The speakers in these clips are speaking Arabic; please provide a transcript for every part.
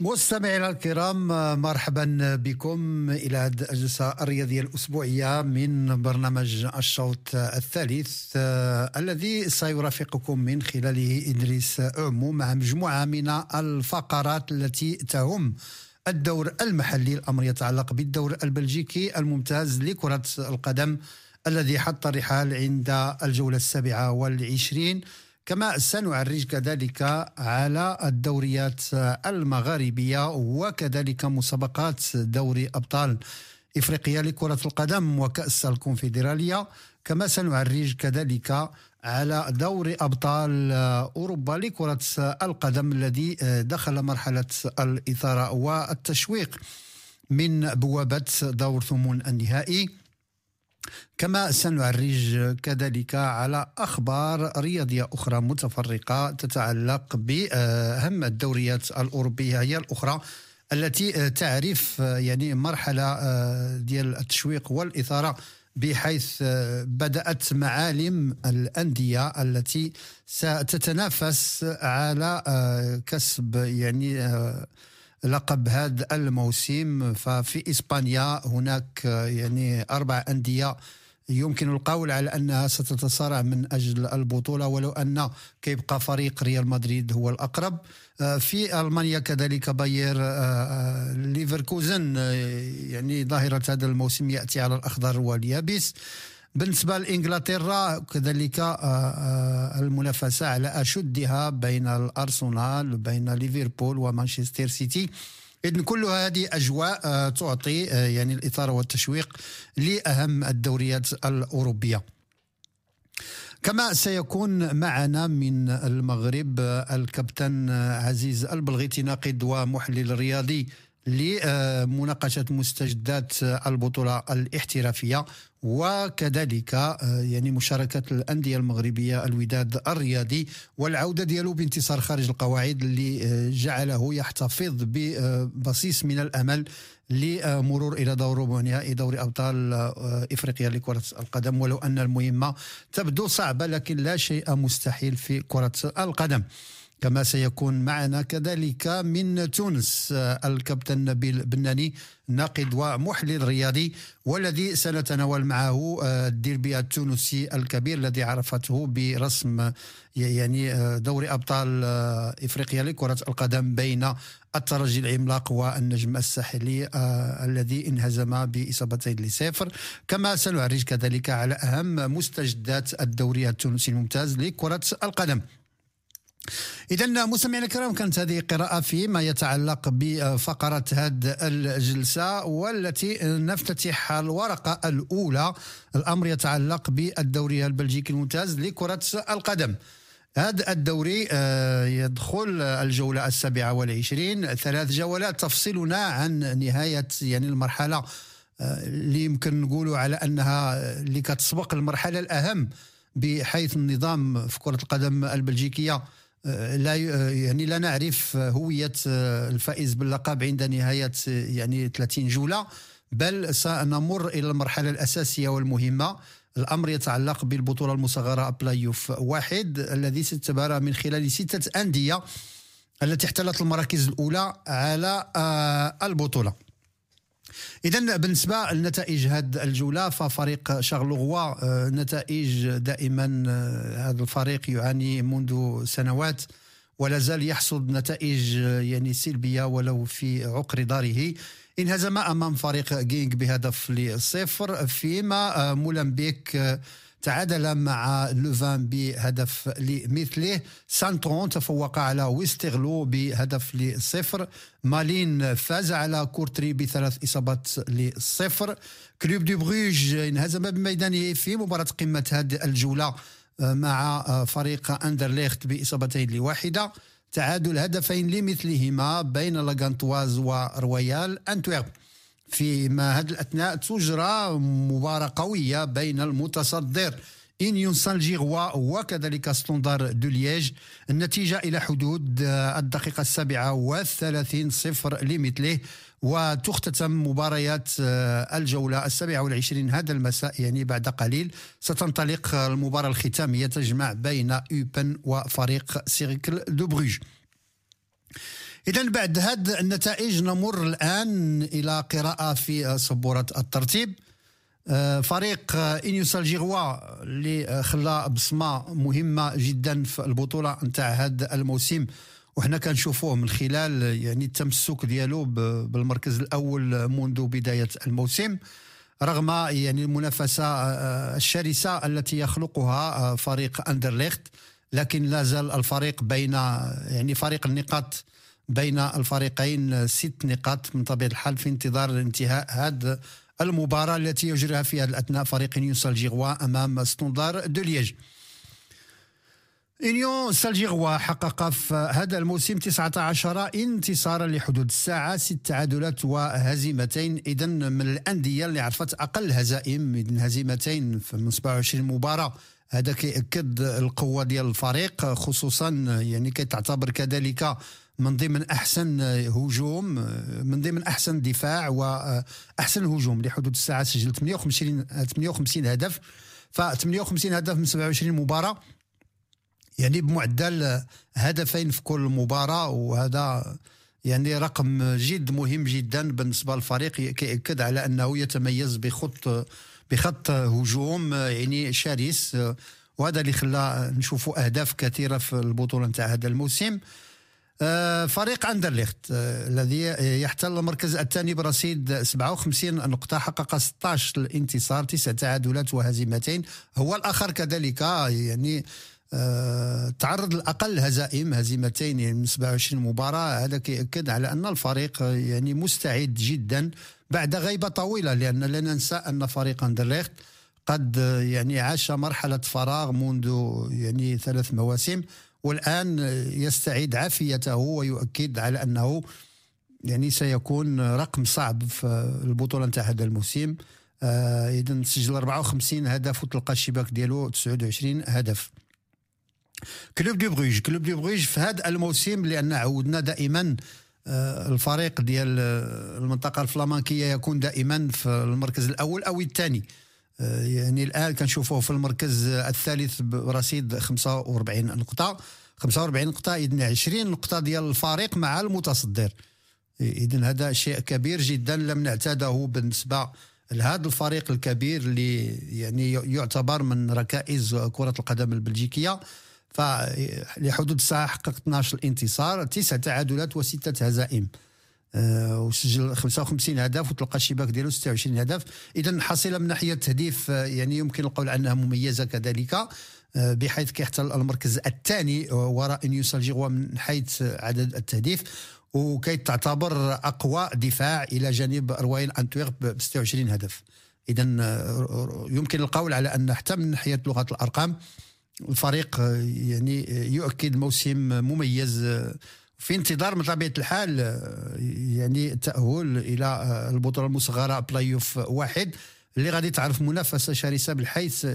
مستمعينا الكرام مرحبا بكم إلى هذه الجلسة الرياضية الأسبوعية من برنامج الشوط الثالث آه الذي سيرافقكم من خلاله إدريس عمو مع مجموعة من الفقرات التي تهم الدور المحلي الأمر يتعلق بالدور البلجيكي الممتاز لكرة القدم الذي حط الرحال عند الجولة السابعة والعشرين. كما سنعرج كذلك على الدوريات المغاربية وكذلك مسابقات دوري أبطال إفريقيا لكرة القدم وكأس الكونفدرالية. كما سنعرج كذلك على دوري أبطال أوروبا لكرة القدم الذي دخل مرحلة الإثارة والتشويق من بوابة دور ثمون النهائي. كما سنعرج كذلك على أخبار رياضية أخرى متفرقة تتعلق بأهم الدوريات الأوروبية هي الأخرى التي تعرف يعني مرحلة ديال التشويق والإثارة بحيث بدأت معالم الأندية التي ستتنافس على كسب يعني لقب هذا الموسم ففي إسبانيا هناك يعني أربع أندية يمكن القول على أنها ستتصارع من أجل البطولة ولو أن كيبقى فريق ريال مدريد هو الأقرب. في ألمانيا كذلك باير ليفركوزن يعني ظاهرة هذا الموسم يأتي على الأخضر واليابس. بالنسبة لإنجلترا كذلك المنافسة على أشدها بين الأرسنال بين ليفربول ومانشستر سيتي. إذن كل هذه أجواء تعطي يعني الإثارة والتشويق لأهم الدوريات الأوروبية. كما سيكون معنا من المغرب الكابتن عزيز البلغيتي ناقد ومحلل رياضي لمناقشة مستجدات البطولة الاحترافية وكذلك يعني مشاركة الأندية المغربية الوداد الرياضي والعودة ديالو بانتصار خارج القواعد اللي جعله يحتفظ ببصيص من الأمل لمرور إلى دور ربع نهائي دوري أبطال إفريقيا لكرة القدم ولو أن المهمة تبدو صعبة لكن لا شيء مستحيل في كرة القدم. كما سيكون معنا كذلك من تونس الكابتن نبيل بناني ناقد ومحلل رياضي والذي سنتناول معه الديربي التونسي الكبير الذي عرفته برسم يعني دوري أبطال إفريقيا لكرة القدم بين الترجي العملاق والنجم الساحلي الذي انهزم باصابتين لصفر. كما سنعرج كذلك على أهم مستجدات الدوري التونسي الممتاز لكرة القدم. إذا مستمعينا الكرام كانت هذه قراءة فيما يتعلق بفقرة هذه الجلسة والتي نفتتح الورقة الأولى. الأمر يتعلق بالدوري البلجيكي الممتاز لكرة القدم. هذا الدوري يدخل الجولة السابعة والعشرين. ثلاث جولات تفصلنا عن نهاية يعني المرحلة اللي يمكن نقولوا على أنها اللي كتسبق المرحلة الأهم بحيث النظام في كرة القدم البلجيكية. لا يعني لا نعرف هوية الفائز باللقب عند نهاية يعني 30 جولة. بل سنمر إلى المرحلة الأساسية والمهمة. الأمر يتعلق بالبطولة المصغرة play off واحد الذي ستتبارى من خلال ستة أندية التي احتلت المراكز الأولى على البطولة. اذا بالنسبة لنتائج هذه الجولة ففريق شارلوروا نتائج دائما هذا الفريق يعاني منذ سنوات ولا زال يحصد نتائج يعني سلبية ولو في عقر داره. انهزم أمام فريق جينك بهدف لصفر فيما مولمبيك تعادل مع لوفان بهدف لمثله. سانترون تفوق على ويسترلو بهدف لصفر. مالين فاز على كورتري بثلاث إصابات لصفر. كلوب دي بروج انهزم بميدانه في مباراة قمة هذه الجولة مع فريق أندرليخت بإصابتين لواحدة. تعادل هدفين لمثلهما بين لاغانتواز ورويال أنتويرب فيما هذه الأثناء تجرى مباراة قوية بين المتصدر. إنيون سان جيلواز وكذلك ستوندار دو لييج النتيجة إلى حدود الدقيقة السابعة والثلاثين صفر لمثله. وتختتم مباريات الجولة السابعة والعشرين هذا المساء يعني بعد قليل. ستنطلق المباراة الختامية تجمع بين أوبن وفريق سيركل دو بروج. إذا بعد هذه النتائج نمر الآن إلى قراءة في سبورة الترتيب. آه، فريق إنيوس الجيغوا اللي خلى بصمة مهمة جدا في البطولة نتاع هذا الموسم. وحنا كنشوفوه من خلال يعني التمسك ديالو بالمركز الأول منذ بداية الموسم رغم يعني المنافسة آه، الشرسة التي يخلقها آه، فريق أندرليخت. لكن لا زال الفارق بين يعني فارق النقاط بين الفريقين ست نقاط من طبيعة الحال في انتظار انتهاء هذه المباراة التي يجريها في هذا الأثناء فريق إنيون سان جيلواز أمام ستوندار دو لييج. إنيون سان جيلواز حقق في هذا الموسم 19 انتصارا لحدود الساعة ست تعادلات وهزيمتين. إذا من الأندية اللي عرفت أقل هزائم إذن هزيمتين من 27 مباراة. هذا كيأكد القوة ديال الفريق خصوصا يعني كتعتبر كذلك من ضمن أحسن هجوم من ضمن أحسن دفاع وأحسن هجوم لحدود الساعة سجل 58 58 هدف. ف 58 هدف من 27 مباراة. يعني بمعدل هدفين في كل مباراة وهذا يعني رقم جد مهم جدا بالنسبة للفريق كيأكد على أنه يتميز بخط بخط هجوم يعني شرس. وهذا اللي خلى نشوفوا أهداف كثيرة في البطولة نتاع هذا الموسم. فريق أندرليخت آه، الذي يحتل المركز الثاني برصيد 57 نقطة حقق 16 الانتصار تسع تعادلات وهزيمتين. هو الآخر كذلك يعني أه تعرض لأقل هزائم هزيمتين يعني من 27 مباراة. هذا كيأكد على أن الفريق يعني مستعد جدا بعد غيبة طويلة لأن لا ننسى أن فريق أندرليخت قد يعني عاش مرحلة فراغ منذ يعني ثلاث مواسم. والآن يستعيد عافيته ويؤكد على أنه يعني سيكون رقم صعب في البطولة نتاع هذا الموسم. آه إذا سجل 54 هدف وتلقى الشباك ديالو 29 هدف. كلوب دي بروج كلوب دي بروج في هذا الموسم لأن عودنا دائما آه الفريق ديال المنطقة الفلامنكية يكون دائما في المركز الأول أو الثاني. آه، يعني الآن كنشوفوه في المركز الثالث برصيد 45 نقطة. 45 نقطة اذا 20 نقطة ديال الفريق مع المتصدر. اذا هذا شيء كبير جدا لم نعتاده بالنسبة لهذا الفريق الكبير اللي يعني يعتبر من ركائز كرة القدم البلجيكية. فلحدود الساعة حقق 12 انتصار تسع تعادلات وستة هزائم. آه، وسجل 55 هدف وتلقى الشباك ديالو 26 هدف. اذا حصيله من ناحية التهديف آه، يعني يمكن القول عنها مميزة كذلك آه، بحيث كيحتل المركز الثاني وراء نيوس الجيغوا من حيث عدد التهديف. وكي تعتبر أقوى دفاع إلى جانب رويال انتويرب ب 26 هدف. اذا يمكن القول على أن حتى من ناحية لغة الأرقام الفريق يعني يؤكد موسم مميز في انتظار من طبيعة الحال يعني التاهل إلى البطولة المصغرة play off واحد. اللي غادي تعرف منافسة شرسة بحيث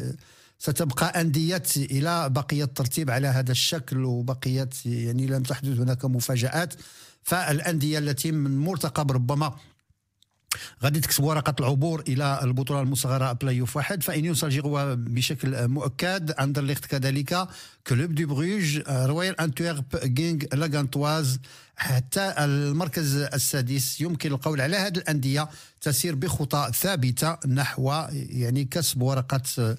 ستبقى أندية إلى بقية الترتيب على هذا الشكل وبقية يعني لم تحدث هناك مفاجآت. فالأندية التي من مرتقب ربما غادي تكسب ورقة العبور إلى البطولة المصغرة play off واحد. فإنيون سان جيلواز بشكل مؤكد. اندرليخت كذلك كلوب دي بروج رويال انتويرب جينك لاغانتواز حتى المركز السادس. يمكن القول على هذه الأندية تسير بخطى ثابتة نحو يعني كسب ورقة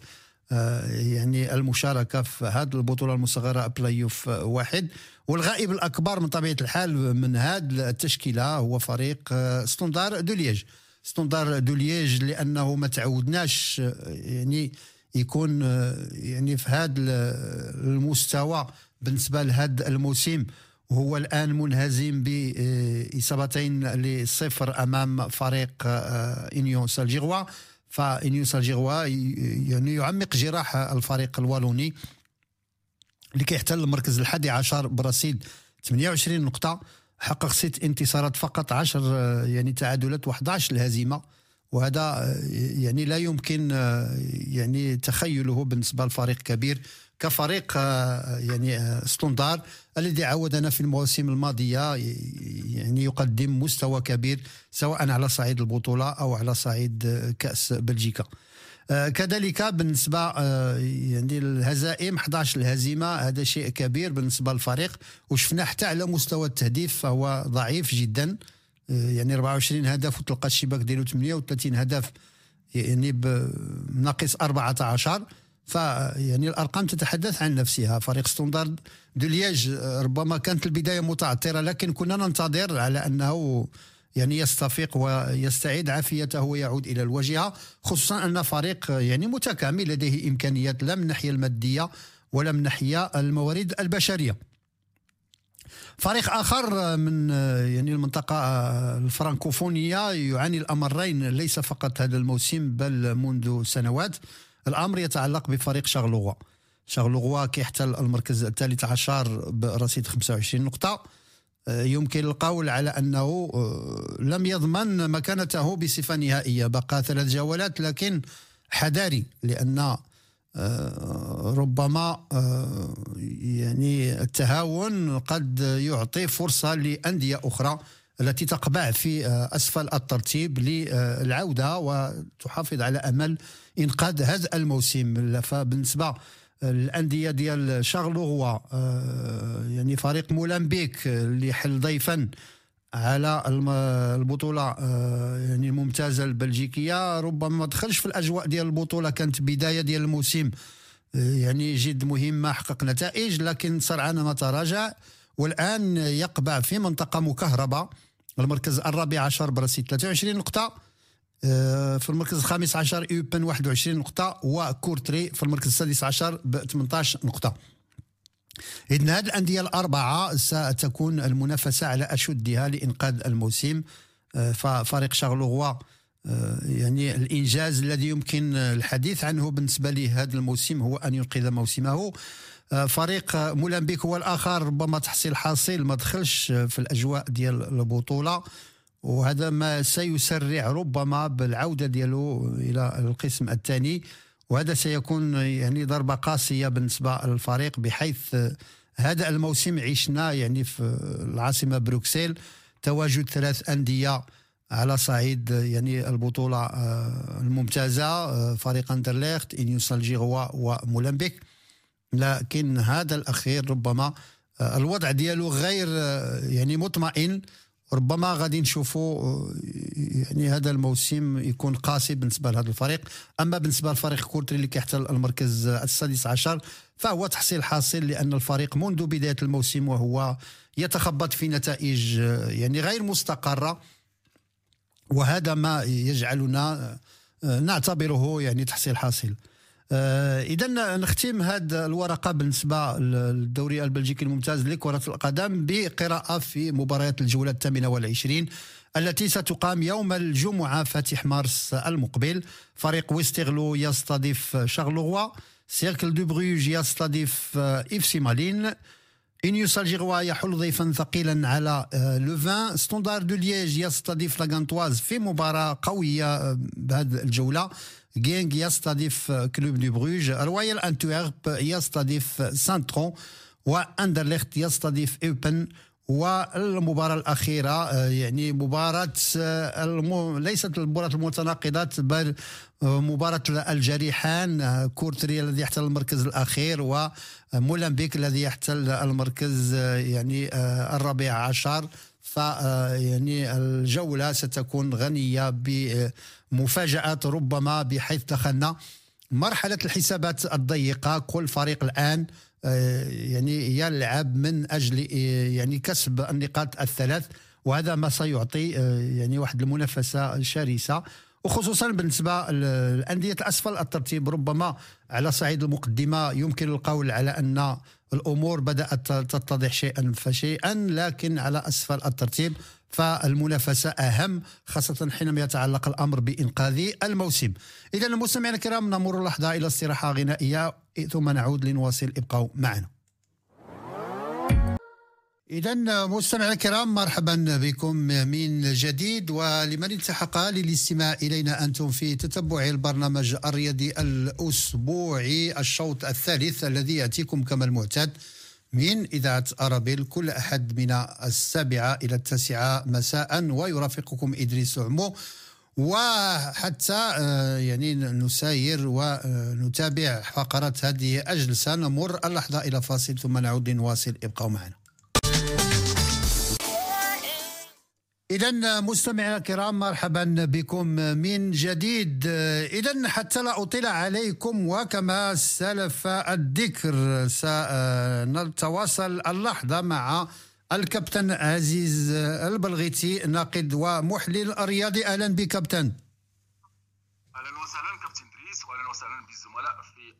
يعني المشاركة في هذه البطولة المصغرة play off واحد. والغائب الأكبر من طبيعة الحال من هذه التشكيلة هو فريق آه، ستوندار دو لييج ستوندار دو لييج لأنه ما تعودناش آه، يعني يكون يعني في هذا المستوى بالنسبة لهذا الموسم. وهو الآن منهزم بإصابتين لصفر أمام فريق إنيون سان جيلواز. فإنيون سان جيلواز يعني يعمق جراح الفريق الوالوني اللي كيحتل المركز الحادي عشر برصيد 28 نقطة. حقق ست انتصارات فقط 10 يعني تعادلات و11 الهزيمة. وهذا يعني لا يمكن يعني تخيله بالنسبة لفريق كبير. كفريق يعني ستوندار الذي عودنا في المواسم الماضية يعني يقدم مستوى كبير سواء على صعيد البطولة أو على صعيد كأس بلجيكا. كذلك بالنسبة يعني الهزائم 11 الهزيمة هذا شيء كبير بالنسبة للفريق. وشفنا حتى على مستوى التهديف فهو ضعيف جدا. يعني 24 هدف وتلقى الشباك ديالو 38 هدف يعني بناقص 14 فيعني الأرقام تتحدث عن نفسها. فريق ستوندارد دو لييج ربما كانت البداية متعثره لكن كنا ننتظر على أنه يعني يستفيق ويستعيد عافيته ويعود إلى الواجهة خصوصا أن فريق يعني متكامل لديه إمكانيات لا من الناحية المادية ولا من الناحية الموارد البشرية. فريق آخر من يعني المنطقة الفرنكوفونية يعاني الأمرين ليس فقط هذا الموسم بل منذ سنوات. الأمر يتعلق بفريق شارلوغوا. شارلوغوا كيحتل المركز الثالث عشر برصيد 25 نقطة. آه، يمكن القول على أنه آه، لم يضمن مكانته بصفة نهائية. بقى ثلاث جولات لكن حذاري لأن آه، ربما يعني التهاون قد يعطي فرصة لأندية أخرى التي تقبع في أسفل الترتيب للعودة وتحافظ على أمل إنقاذ هذا الموسم. فبالنسبة الانديه ديال شارلوروا آه، يعني فريق مولمبيك اللي حل ضيفا على البطولة آه، يعني الممتازة البلجيكية. ربما ما دخلش في الأجواء ديال البطولة كانت بداية ديال الموسم آه، يعني جد مهمة حقق نتائج لكن سرعان ما تراجع والآن يقبع في منطقة مكهربة المركز الرابع عشر برصيد 23 نقطة. في المركز الخامس عشر يوبن 21 نقطة وكورتري في المركز السادس عشر ب 18 نقطة. إذن هذه الأندية الأربعة ستكون المنافسة على أشدها لإنقاذ الموسم. آه، ففريق شارلوغوا آه، يعني الإنجاز الذي يمكن الحديث عنه بالنسبة لهذا الموسم هو أن ينقذ موسمه. فريق مولمبيك هو الآخر ربما تحصيل حاصل ما دخلش في الأجواء ديال البطولة. وهذا ما سيسرع ربما بالعودة ديالو إلى القسم الثاني. وهذا سيكون يعني ضربة قاسية بالنسبة للفريق بحيث هذا الموسم عشنا يعني في العاصمة بروكسل تواجد ثلاث أندية على صعيد يعني البطولة آه، الممتازة آه، فريق أندرليخت إنيوس الجيغوا ومولمبيك. لكن هذا الأخير ربما آه، الوضع ديالو غير يعني مطمئن. ربما غادي نشوفوا آه، يعني هذا الموسم يكون قاسي بالنسبة لهذا الفريق. أما بالنسبة للفريق كورتري اللي كيحتل المركز السادس عشر فهو تحصيل حاصل لأن الفريق منذ بداية الموسم وهو يتخبط في نتائج آه، يعني غير مستقرة. وهذا ما يجعلنا آه، نعتبره يعني تحصيل حاصل. اذا نختم هذه الورقة بالنسبة للدوري البلجيكي الممتاز لكرة القدم بقراءة في مباريات الجولة الثامنة والعشرين التي ستقام يوم الجمعة فاتح مارس المقبل. فريق ويسترلو يستضيف شارلوروا سيركل دو بروج يستضيف إف سي مالين. إنيون سان جيلواز يحل ضيفا ثقيلا على آه، لوفان ستوندار دو ليج يستضيف لاغانتواز في مباراة قوية آه، بهذه الجولة. جينغ يستضيف كلوب دو بروج رويال انتويرب يستضيف سانترون واندرليخت يستضيف ايوبن والمباراة الأخيرة يعني مباراة ليست مباراة المتناقضات بل مباراة الجريحان كورتري الذي يحتل المركز الأخير ومولمبيك الذي يحتل المركز يعني الرابع عشر ف يعني الجولة ستكون غنية بمفاجآت ربما بحيث دخلنا مرحلة الحسابات الضيقة. كل فريق الآن آه، يعني يلعب من أجل آه، يعني كسب النقاط الثلاث وهذا ما سيعطي آه، يعني واحد المنافسة شرسه وخصوصا بالنسبة لانديه اسفل الترتيب ربما على صعيد المقدمة يمكن القول على أن الأمور بدأت تتضح شيئا فشيئا لكن على أسفل الترتيب فالمنافسة أهم خاصة حينما يتعلق الأمر بإنقاذ الموسم. إذا المستمعين الكرام نمر لحظة إلى استراحة غنائية ثم نعود لنواصل ابقوا معنا. إذا مستمعينا الكرام مرحبا بكم من جديد ولمن التحق للاستماع إلينا أنتم في تتبع البرنامج الرياضي الأسبوعي الشوط الثالث الذي يأتيكم كما المعتاد من إذاعة أرابيل كل أحد من السابعة إلى التاسعة مساء ويرافقكم إدريس عمو. وحتى آه، يعني نساير ونتابع فقرات هذه الجلسة نمر اللحظة إلى فاصل ثم نعود لنواصل ابقوا معنا. إذا مستمعينا الكرام مرحبا بكم من جديد. إذا حتى لا أطيل عليكم وكما سلف الذكر سنتواصل اللحظة مع الكابتن عزيز البلغيتي ناقد ومحلل رياضي أهلا بك كابتن. أهلا وسهلا كابتن دريس. وأهلا وسهلا بالزملاء في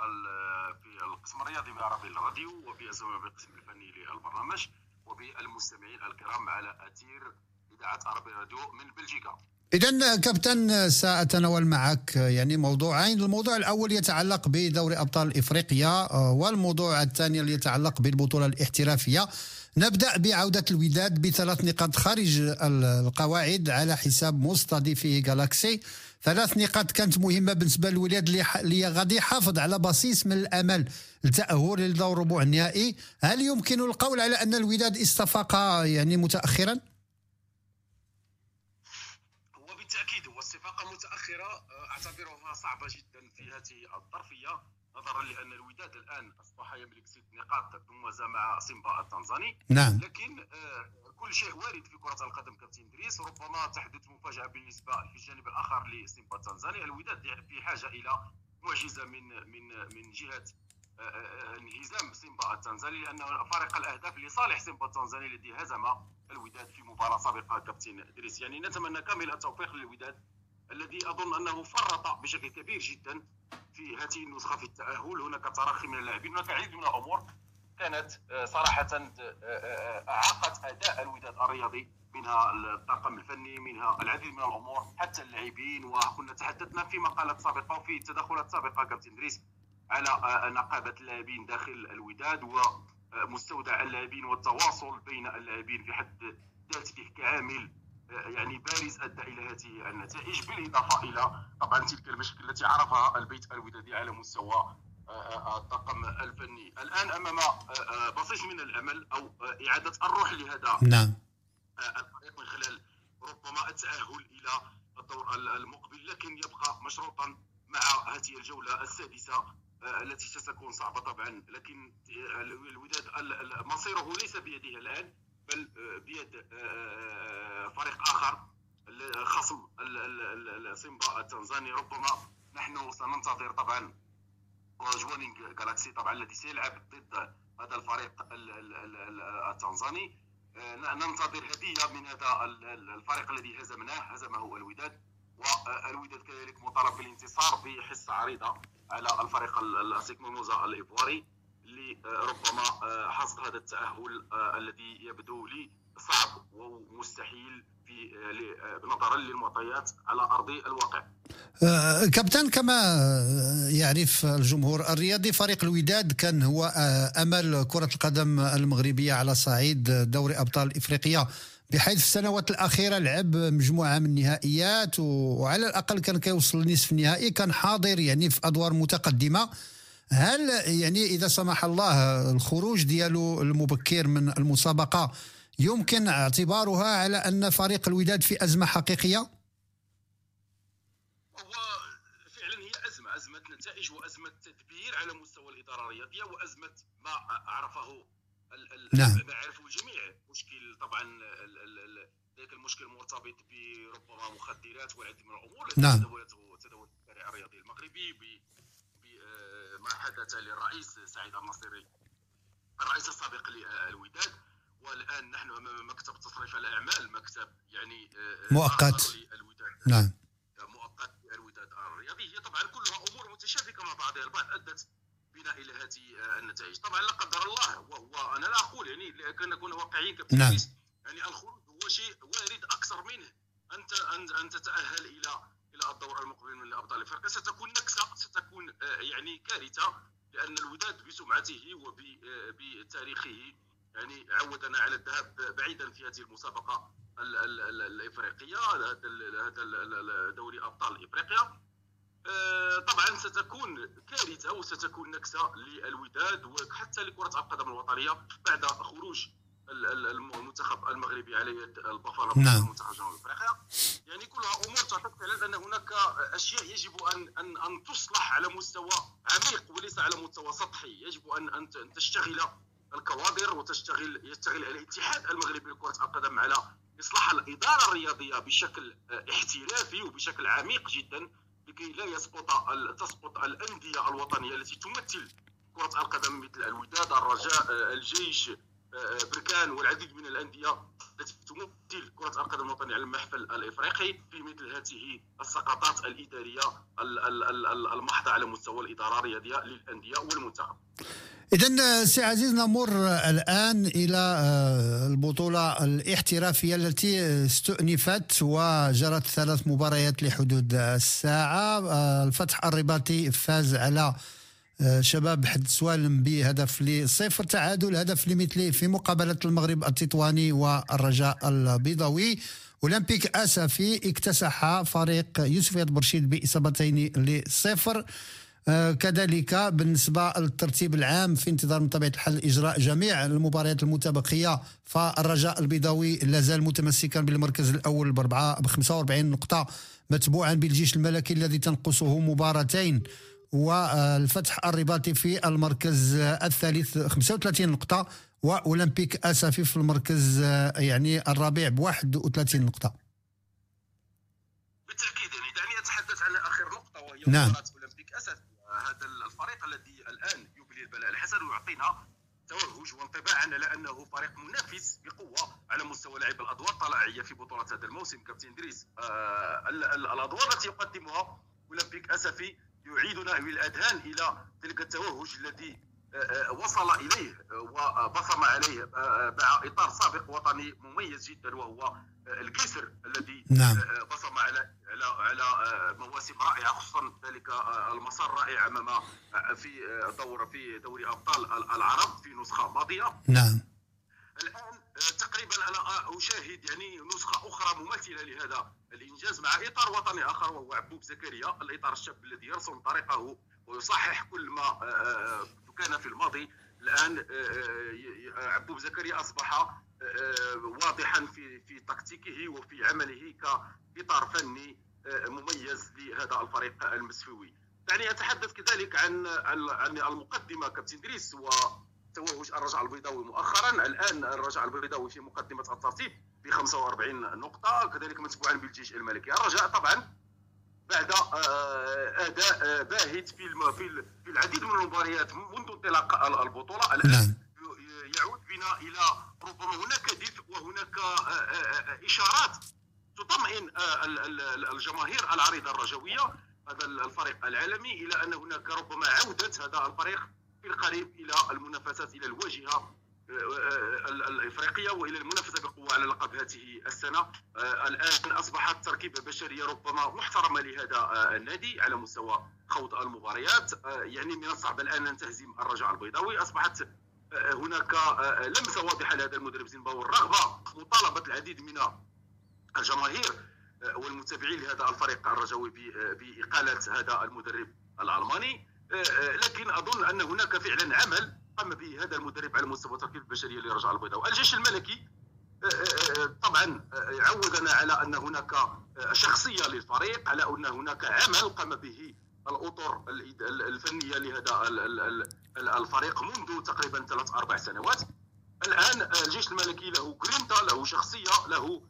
في القسم الرياضي بالعربي الراديو وبالزملاء بالقسم الفني للبرنامج وبالمستمعين الكرام على أثير اذاعه عربي راديو من بلجيكا إذا كابتن سأتناول معك يعني موضوعين، الموضوع الأول يتعلق بدوري أبطال إفريقيا والموضوع الثاني اللي يتعلق بالبطولة الاحترافية. نبدأ بعودة الوداد بثلاث نقاط خارج القواعد على حساب مستضيفه جالاكسي. ثلاث نقاط كانت مهمة بالنسبة للوداد اللي غادي يحافظ على بصيص من الأمل التأهل للدور ربع النهائي. هل يمكن القول على أن الوداد استفاق يعني متأخرا؟ أعتبرها صعبة جدا في هذه الظرفية نظرا لأن الوداد الآن أصبح يملك ست نقاط تموازى مع سيمبا التنزاني. نعم. لكن آه، كل شيء وارد في كرة القدم كابتن دريس ربما تحدث مفاجأة بالنسبة في الجانب الآخر لسيمبا التنزاني. الوداد في حاجة إلى معجزة من من من جهة آه، آه، انهزام سيمبا التنزاني لأن فارق الأهداف لصالح سيمبا التنزاني الذي هزم الوداد في مباراة سابقة كابتن دريس يعني نتمنى كامل التوفيق للوداد. الذي أظن أنه فرط بشكل كبير جدا في هذه النسخة في التأهل. هناك تراخي من اللاعبين هناك العديد من الأمور كانت آه، صراحة آه، آه، أعاقت أداء الوداد الرياضي منها الطاقم الفني منها العديد من الأمور حتى اللاعبين. وكنا تحدثنا في مقالات سابقة وفي تدخلات سابقه كابتن دريس على نقابة اللاعبين داخل الوداد ومستودع اللاعبين والتواصل بين اللاعبين في حد ذاته كعامل يعني بارز أدى إلى هذه النتائج. بالإضافة إلى طبعا تلك المشاكل التي عرفها البيت الودادي على مستوى آه، آه، الطاقم الفني. الآن أمام آه، بصيص من الأمل أو إعادة الروح لهذا نعم. الفريق من خلال ربما التأهل إلى الدور المقبل لكن يبقى مشروطا مع هذه الجولة السادسة التي ستكون صعبة طبعا. لكن الوداد مصيره ليس بيده الآن. بل بيد آه، آه، فريق آخر خصم سيمبا التنزاني. ربما نحن سننتظر طبعا جوانينغ جالاكسي طبعا الذي سيلعب ضد هذا الفريق التنزاني. آه، ننتظر هدية من هذا الفريق الذي هزمناه هزمه الوداد. والوداد كذلك مطالب بالانتصار بحصه عريضة على الفريق السيكمونوزا الإيفواري. اللي ربما آه، حصد هذا التأهل آه، الذي يبدو لي صعب ومستحيل في آه، نظرا للمعطيات على أرض الواقع. كابتن كما يعرف الجمهور الرياضي فريق الوداد كان هو أمل كرة القدم المغربية على صعيد دوري أبطال إفريقيا بحيث السنوات الأخيرة لعب مجموعة من النهائيات وعلى الأقل كان كيوصل لنصف النهائي كان حاضر يعني في أدوار متقدمة هل يعني إذا سمح الله الخروج ديالو المبكر من المسابقة يمكن اعتبارها على أن فريق الوداد في أزمة حقيقية؟ هو فعلا هي أزمة أزمة نتائج وأزمة تدبير على مستوى الإدارة الرياضية وأزمة ما عرفه نعم. ما عرفه الجميع مشكل طبعا ذلك المشكل مرتبط بربما مخدرات والعديد من الأمور التي نعم. تداولته تداولت الشارع الرياضي المغربي ما حدث للرئيس سعيد النصيري الرئيس السابق للوداد. والآن نحن أمام مكتب تصريف الإعمال مكتب يعني آه، مؤقت. للوداد. نعم. مؤقت للوداد الرياضي. هي طبعا كلها أمور متشابكة مع بعضها. البعض أدت بنا إلى هذه النتائج. طبعا لا قدر الله وهو أنا لا أقول يعني كان نكون واقعيين نعم. يعني الخروج هو شيء وارد أكثر منه. أنت أن تتأهل إلى إلى الدور المقبل من ابطال افريقيا ستكون نكسة ستكون آه، يعني كارثة لأن الوداد بسمعته وبتاريخه يعني عودنا على الذهاب بعيدا في هذه المسابقة الإفريقية هذا هذا دوري أبطال إفريقيا. آه، طبعا ستكون كارثة وستكون نكسة للوداد وحتى لكرة القدم الوطنية بعد خروج المنتخب المغربي على يد البافالا نعم. منتخب جنوب افريقيا يعني كلها امور تعتقد على أن هناك أشياء يجب ان ان أن تصلح على مستوى عميق وليس على مستوى سطحي يجب ان أن تشتغل الكوادر وتشتغل يشتغل الاتحاد المغربي لكرة القدم على إصلاح الإدارة الرياضية بشكل احترافي وبشكل عميق جدا لكي لا يسقط تسقط الأندية الوطنية التي تمثل كرة القدم مثل الوداد الرجاء الجيش بركان والعديد من الأندية التي تمثل كرة القدم الوطنيه على المحفل الإفريقي في مثل هذه السقطات الإدارية المحضة على مستوى الإدارة الرياضية للأندية والمنتخب. إذا سي عزيز نمر الآن إلى آه، البطولة الاحترافية التي استؤنفت وجرت ثلاث مباريات لحدود الساعة آه، الفتح الرباطي فاز على شباب حد سوالم بهدف لصفر تعادل هدف لمثله في مقابلة المغرب التطواني والرجاء البيضاوي. أولمبيك أسفي اكتسح فريق يوسف برشيد بإصابتين لصفر. آه، كذلك بالنسبة للترتيب العام في انتظار من طبيعة الحال إجراء جميع المباريات المتبقية فالرجاء البيضاوي لازال متمسكا بالمركز الأول بأربعة ب 45 نقطة متبوعا بالجيش الملكي الذي تنقصه مباراتين. والفتح الرباطي في المركز الثالث 35 نقطة وأولمبيك أسفي في المركز يعني الرابع ب 31 نقطة. بالتأكيد يعني دعني أتحدث عن آخر نقطة وهي نعم. أولمبيك أسفي هذا الفريق الذي الآن يبلي البلاء الحسن ويعطينا توهج وانطباعا على أنه فريق منافس بقوة على مستوى لعب الأدوار الطلائعية في بطولة هذا الموسم كابتن دريس آه الأدوار التي يقدمها أولمبيك اسفي يعيدنا بالأذهان إلى تلك التوهج الذي آه، آه، وصل إليه وبصم عليه آه، مع إطار سابق وطني مميز جدا وهو القيسر الذي نعم. بصم على على على مواسم رائعة خصوصا ذلك المسار الرائع أمام في دور في دوري أبطال العرب في نسخة ماضية نعم الآن تقريبا أنا أشاهد يعني نسخة أخرى مماثله لهذا الإنجاز مع إطار وطني آخر وهو عبوب زكريا الإطار الشاب الذي يرسم طريقه ويصحح كل ما آه، آه، كان في الماضي. الآن آه، عبوب زكريا أصبح واضحا في في تكتيكه وفي عمله كإطار فني مميز لهذا الفريق المسفوي دعني أتحدث كذلك عن عن المقدمة كابتن دريس و توهج الرجاء البيضاوي مؤخرا الآن الرجاء البيضاوي في مقدمة الترتيب ب 45 نقطة كذلك متبوعا بالجيش الملكي الرجاء طبعا بعد آه، أداء آه، باهت في في العديد من المباريات منذ انطلاق البطولة الآن نعم. يعود بنا إلى ربما هناك دفء وهناك آه، إشارات تطمئن الجماهير العريضة الرجوية هذا الفريق العالمي إلى أن هناك ربما عودة هذا الفريق في القريب إلى المنافسات إلى الواجهه آه، الإفريقية وإلى المنافسة بقوة على لقب هذه السنة. آه، الآن أصبحت تركيبة بشرية ربما محترمة لهذا آه، النادي على مستوى خوض المباريات. يعني من الصعب الآن أن تهزم الرجاء البيضاوي. أصبحت هناك لمسه واضحه لهذا المدرب زيمباوي رغم مطالبة العديد من الجماهير والمتابعين لهذا الفريق الرجوي بإقالة هذا المدرب الألماني لكن أظن أن هناك فعلا عمل قام به هذا المدرب على مستوى التركيب البشرية لرجع البيضاء. الجيش الملكي آه، آه، آه، طبعا عودنا على أن هناك شخصية للفريق على أن هناك عمل قام به الأطر الفنية لهذا الفريق منذ تقريبا ثلاث أربع سنوات. الآن الجيش الملكي له جرينتا له شخصية له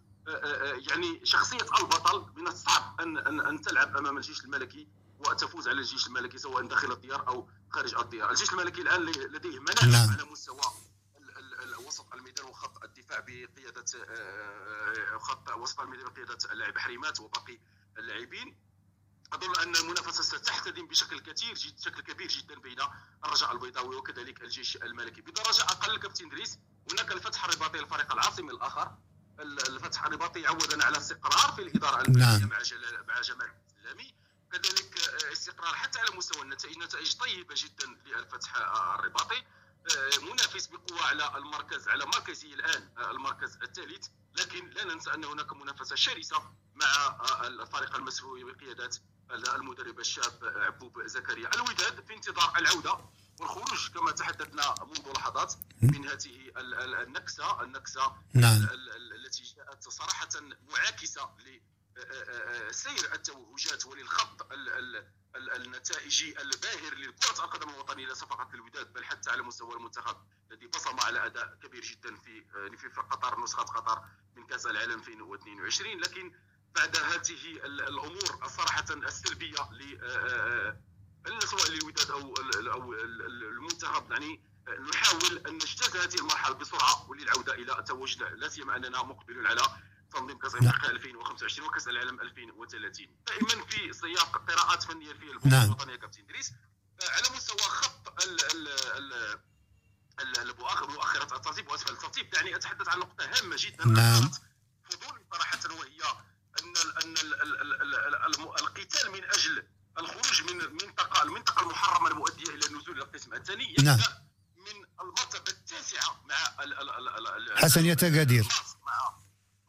يعني شخصية البطل. من الصعب ان أن, تلعب أمام الجيش الملكي. وتفوز على الجيش الملكي سواء داخل الديار أو خارج الديار. الجيش الملكي الآن لديه مناعه نعم. على مستوى وسط الميدان وخط الدفاع بقيادة آه، خط وسط الميدان بقيادة اللاعب حريمات وباقي اللاعبين. أظن أن المنافسة ستحتدم بشكل كثير جد بشكل كبير جدا بين الرجاء البيضاوي وكذلك الجيش الملكي. بدرجة أقل كابتن دريس هناك الفتح الرباطي الفريق العاصمي الآخر. الفتح الرباطي عودنا على استقرار في الإدارة الماليه نعم. مع مع جمال الإسلامي. كذلك آه، استقرار حتى على مستوى النتائج. نتائج طيبة جدا للفتح الرباطي. آه، منافس بقوة على المركز على مركزه الآن آه، المركز الثالث. لكن لا ننسى أن هناك منافسة شرسة مع الفريق المسؤول بقياده المدرب الشاب عبوب زكريا. الوداد في انتظار العودة والخروج كما تحدثنا منذ لحظات من هذه النكسة. النكسة نعم. التي جاءت صراحة معاكسة لسير التوهجات وللخط النتائجي الباهر لكرة القدم الوطنية لا صفقة الوداد بل حتى على مستوى المنتخب الذي بصم على أداء كبير جدا في في قطر نسخة قطر من كأس العالم 2022 لكن بعد هذه الأمور الصراحة السلبية سواء للوداد أو أو المنتخب يعني نحاول أن نجتاز هذه المرحلة بسرعة وللعودة إلى التواجد لا سيما أننا مقبلون على تنظيم كاس افريقيا 2025 وكاس العالم 2030 دائما في سياق قراءات فنيه في البطوله نعم. الوطنيه كابتن ادريس على مستوى خط ال ال ال مؤخرة الترتيب واسفل الترتيب دعني اتحدث عن نقطه هامه جدا نعم فضولي صراحة وهي ان ان القتال من أجل الخروج من المنطقة المنطقة المحرمه المؤديه إلى النزول إلى القسم الثاني نعم. من المرتبه التاسعه مع حسن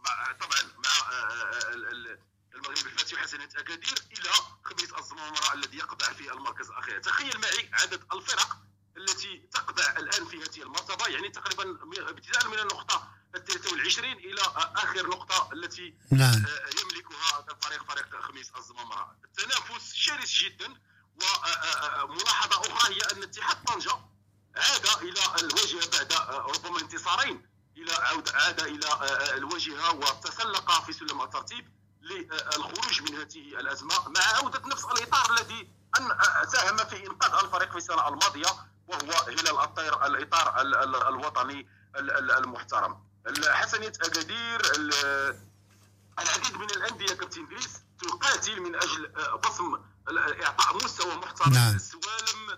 يتقادير طبعا مع آه، آه، المغرب الفاتح حسنة اكادير إلى خميس الزمامره الذي يقضع في المركز الأخير. تخيل معي عدد الفرق التي تقضع الآن في هذه المرتبة يعني تقريبا ابتداء من النقطة ال 23 إلى آخر نقطة التي نعم. آه، يملكها هذا الفريق فريق خميس الزمامره التنافس شرس جدا وملاحظه أخرى هي أن اتحاد طنجة عاد إلى الواجهه بعد ربما انتصارين. إلى عود عاد إلى آه، آه، الواجهه وتسلق في سلم الترتيب للخروج من هذه الأزمة مع عودة نفس الإطار الذي آه، ساهم في إنقاذ الفريق في السنة الماضية وهو هلال الطير الإطار الوطني المحترم حسنيه أكادير العديد من الأندية كابتن إدريس تقاتل من أجل بصم إعطاء مستوى محترم نعم. السوالم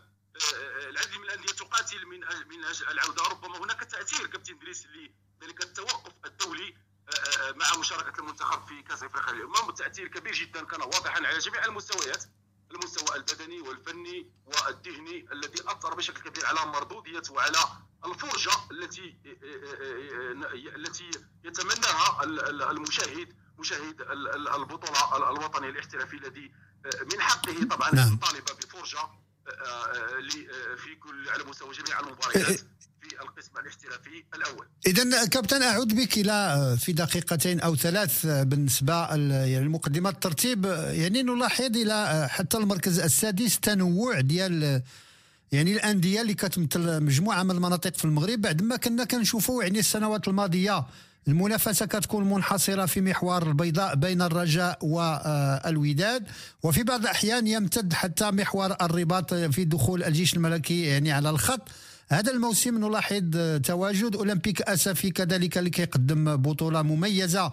العديد من الانديه تقاتل من من أجل العودة. ربما هناك تأثير كابتن دريس لذلك التوقف الدولي آه، آه، مع مشاركة المنتخب في كأس أفريقيا الامم تاثير كبير جدا كان واضحا على جميع المستويات المستوى البدني والفني والذهني الذي أثر بشكل كبير على مردودية وعلى الفرجة التي آه، التي يتمناها المشاهد مشاهد البطولة الوطنيه الاحترافي الذي من حقه طبعا نعم. يطالب بفرجة. في كل على مستوى جميع المباريات في القسم الاحترافي الأول. اذا كابتن أعود بك إلى في دقيقتين أو ثلاث بالنسبة يعني مقدمه الترتيب يعني نلاحظ إلى حتى المركز السادس تنوع ديال يعني الأندية اللي كتمثل مجموعة من المناطق في المغرب بعد ما كنا كنشوفوا يعني السنوات الماضية المنافسة كتكون منحصرة في محور البيضاء بين الرجاء والوداد وفي بعض الأحيان يمتد حتى محور الرباط في دخول الجيش الملكي يعني على الخط. هذا الموسم نلاحظ تواجد أولمبيك أسفي كذلك اللي كيقدم بطولة مميزة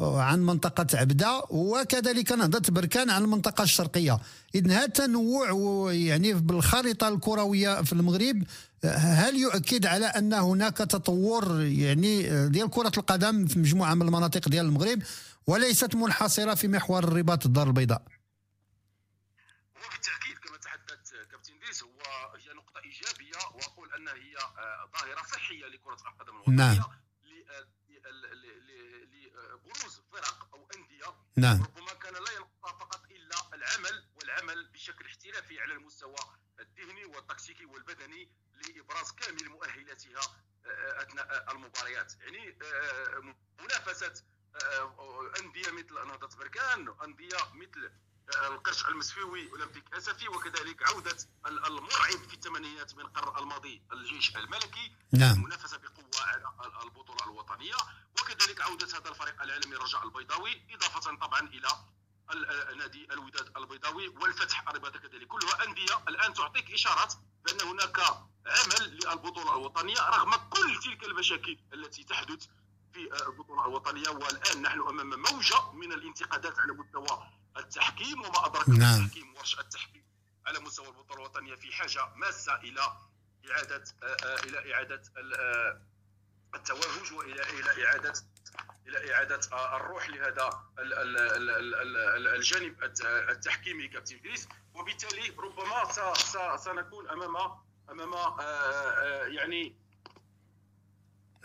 عن منطقة عبدة وكذلك نهضة بركان عن المنطقة الشرقية. إذن هذا التنوع يعني بالخارطة الكروية في المغرب. هل يؤكد على أن هناك تطور يعني ديال كرة القدم في مجموعة من المناطق ديال المغرب وليست منحصرة في محور الرباط الدار البيضاء؟ وبالتأكيد كما تحدث كابتن ديس هو هي نقطة إيجابية وأقول انها هي ظاهرة صحية لكرة القدم الوطنية. نعم لبروز فرق أو انديه نعم. ربما كان لا ينقص فقط إلا العمل والعمل بشكل احترافي على المستوى الذهني والتكتيكي والبدني لإبراز كامل مؤهلاتها آه، أثناء المباريات. يعني آه، منافسة آه، أندية مثل نهضة بركان انديه مثل القرش المسفيوي أولمبيك أسفي وكذلك عودة المرعب في الثمانينات من القرن الماضي الجيش الملكي نعم. المنافسة بقوة على البطولة الوطنية وكذلك عودة هذا الفريق العالمي الرجاء البيضاوي إضافة طبعا إلى نادي الوداد البيضاوي والفتح الرباط كذلك. كلها أندية الآن تعطيك إشارات بأن هناك عمل للبطولة الوطنية رغم كل تلك المشاكل التي تحدث في البطولة الوطنية والآن نحن أمام موجة من الانتقادات على مستوى التحكيم وما أدراك نعم. التحكيم ورش التحكيم؟ على مستوى البطوله الوطنية في حاجة ماسة إلى إعادة إلى إعادة التوهج وإلى إلى إعادة إلى إعادة الروح لهذا الجانب التحكيمي كابتن إدريس. وبالتالي ربما سنكون أمام أمام آه، آه، يعني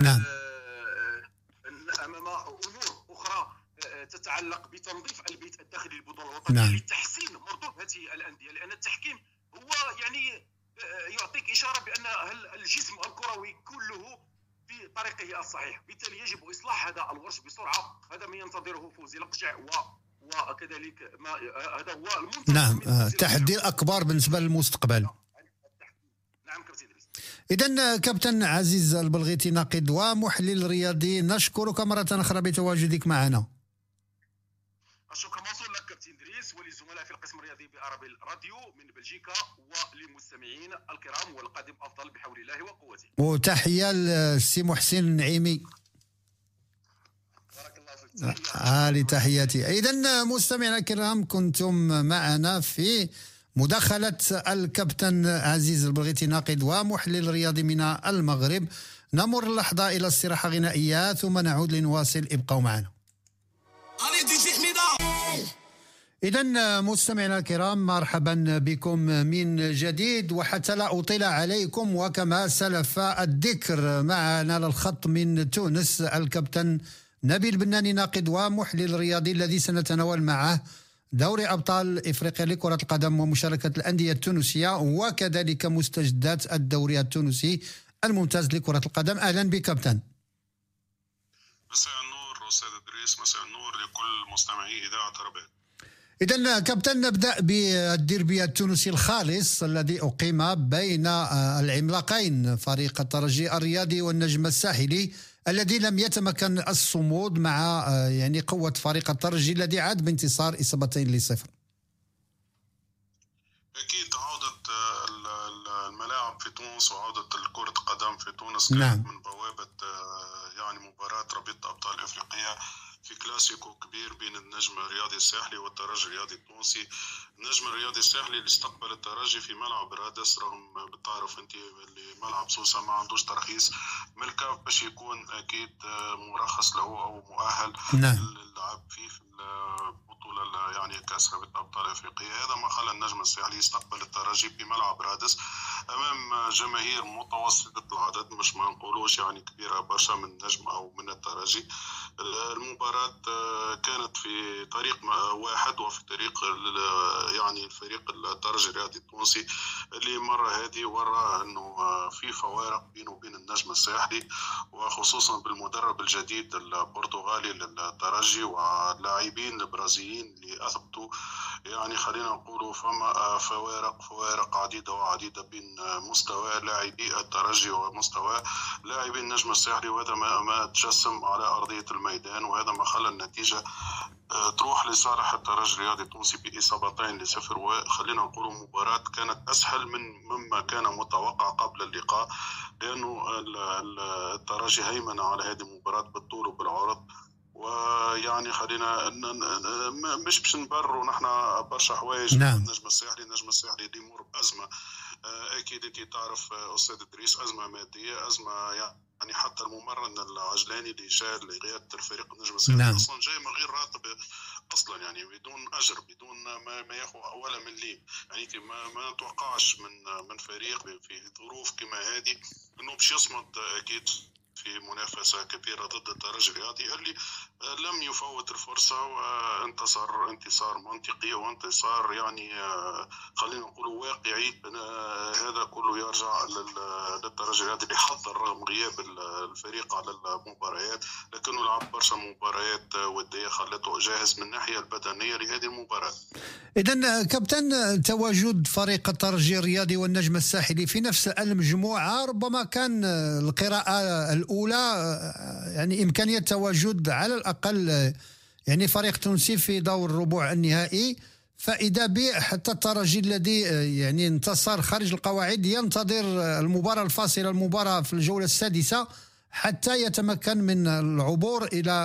نعم. آه، أمام أمور أخرى تتعلق بتنظيف البيت الداخلي للبطولة الوطنية نعم. لتحسين مردود هذه الأندية لأن التحكيم هو يعني يعطيك إشارة بأن الجسم الكروي كله في طريقه الصحيح. بالتالي يجب إصلاح هذا الورش بسرعة. هذا ما ينتظره فوزي لقجع و وكذلك ما هذا هو المنطق نعم تحدي أكبر بالنسبة للمستقبل. نعم كابتن إذا كابتن عزيز البلغيتي ناقد ومحلل رياضي نشكرك مرة أخرى بتواجدك معنا. الشكر موصول لك كابتن إدريس وللزملاء في القسم الرياضي بعربي الراديو من بلجيكا وللمستمعين الكرام والقادم أفضل بحول الله وقوته. وتحية للسي محسن النعيمي آه تحياتي إذا مستمعينا الكرام كنتم معنا في مداخلة الكابتن عزيز البلغيتي ناقد ومحلل رياضي من المغرب. نمر لحظة إلى استراحة غنائية ثم نعود لنواصل. ابقوا معنا. إذا مستمعينا الكرام مرحبا بكم من جديد وحتى لا أطيل عليكم وكما سلف الذكر معنا للخط من تونس الكابتن نبيل بناني ناقد ومحلل رياضي الذي سنتناول معه دوري أبطال إفريقيا لكرة القدم ومشاركة الأندية التونسية وكذلك مستجدات الدوري التونسي الممتاز لكرة القدم. أهلا بك كابتن. مساء النور أستاذ إدريس مساء النور مستمعي اذاعه رباط إذا كابتن نبدأ بالديربي التونسي الخالص الذي أقيم بين العملاقين فريق الترجي الرياضي والنجم الساحلي الذي لم يتمكن الصمود مع آه، يعني قوة فريق الترجي الذي عاد بانتصار إصابتين لصفر. أكيد عودة آه، الملاعب في تونس وعودة كرة القدم في تونس نعم. من بوابة آه، يعني مباراة رابطة أبطال أفريقيا. في كلاسيكو كبير بين النجم الرياضي الساحلي والترجي الرياضي التونسي النجم الرياضي الساحلي اللي استقبل الترجي في ملعب رادس رغم بتعرف انت اللي ملعب سوسة ما عندوش ترخيص من الكاف باش يكون أكيد مرخص له أو مؤهل نعم. للعب فيه في البطوله يعني كأس رابطه أبطال افريقيا هذا ما خلى النجم الساحلي يستقبل الترجي في ملعب رادس أمام جماهير متوسطه العدد مش ما نقولوش يعني كبيرة برشا من النجم أو من الترجي. المباراة كانت في طريق واحد وفي طريق يعني الفريق الترجي الرياضي التونسي اللي مرة هذه ورى إنه في فوارق بينه وبين النجم الساحلي وخصوصا بالمدرب الجديد البرتغالي للترجي واللاعبين البرازيليين اللي اثبتوا يعني خلينا نقولوا فما فوارق فوارق عديدة وعديدة بين مستوى لاعبي الترجي ومستوى لاعبي النجم الساحلي وهذا ما, ما تجسم على أرضية الميدان وهذا ما خلى النتيجة آه، تروح لصالح الترجي الرياضي التونسي بإصابتين لصفر. وخلينا نقول مباراة كانت أسهل من مما كان متوقع قبل اللقاء لأنه الترجي هيمن على هذه المباراة بالطول وبالعرض. ويعني خلينا مش باش نبرروا نحن برشا حوايج نعم. النجم الساحلي النجم الساحلي اللي يمر بأزمة آه، أكيد أنت تعرف آه، أستاذ إدريس أزمة مادية أزمة يعني حتى الممرن العجلاني اللي جاء لقياده الفريق النجم الساحلي نعم. أصلا جاي من غير راتب أصلا يعني بدون أجر بدون ما, ما ياخذ ولا مليم يعني ما ما نتوقعش من من فريق في ظروف كما هذه إنه باش يصمد أكيد في منافسة كبيرة ضد الترجي الرياضي اللي لم يفوت الفرصة وانتصر انتصار منطقي وانتصار يعني خلينا نقول واقعي. هذا كله يرجع للترجي الرياضي اللي حضر رغم غياب الفريق على المباريات. لكنه لعب برشا مباريات ودية خلته جاهز من الناحية البدنية لهذه المباراة. إذا كابتن تواجد فريق الترجي الرياضي والنجم الساحلي في نفس المجموعة ربما كان القراءة الأولى يعني إمكانية تواجد على الأقل يعني فريق تونسي في دور الربع النهائي. فإذا به حتى الترجي الذي يعني انتصر خارج القواعد ينتظر المباراة الفاصلة المباراة في الجولة السادسة حتى يتمكن من العبور إلى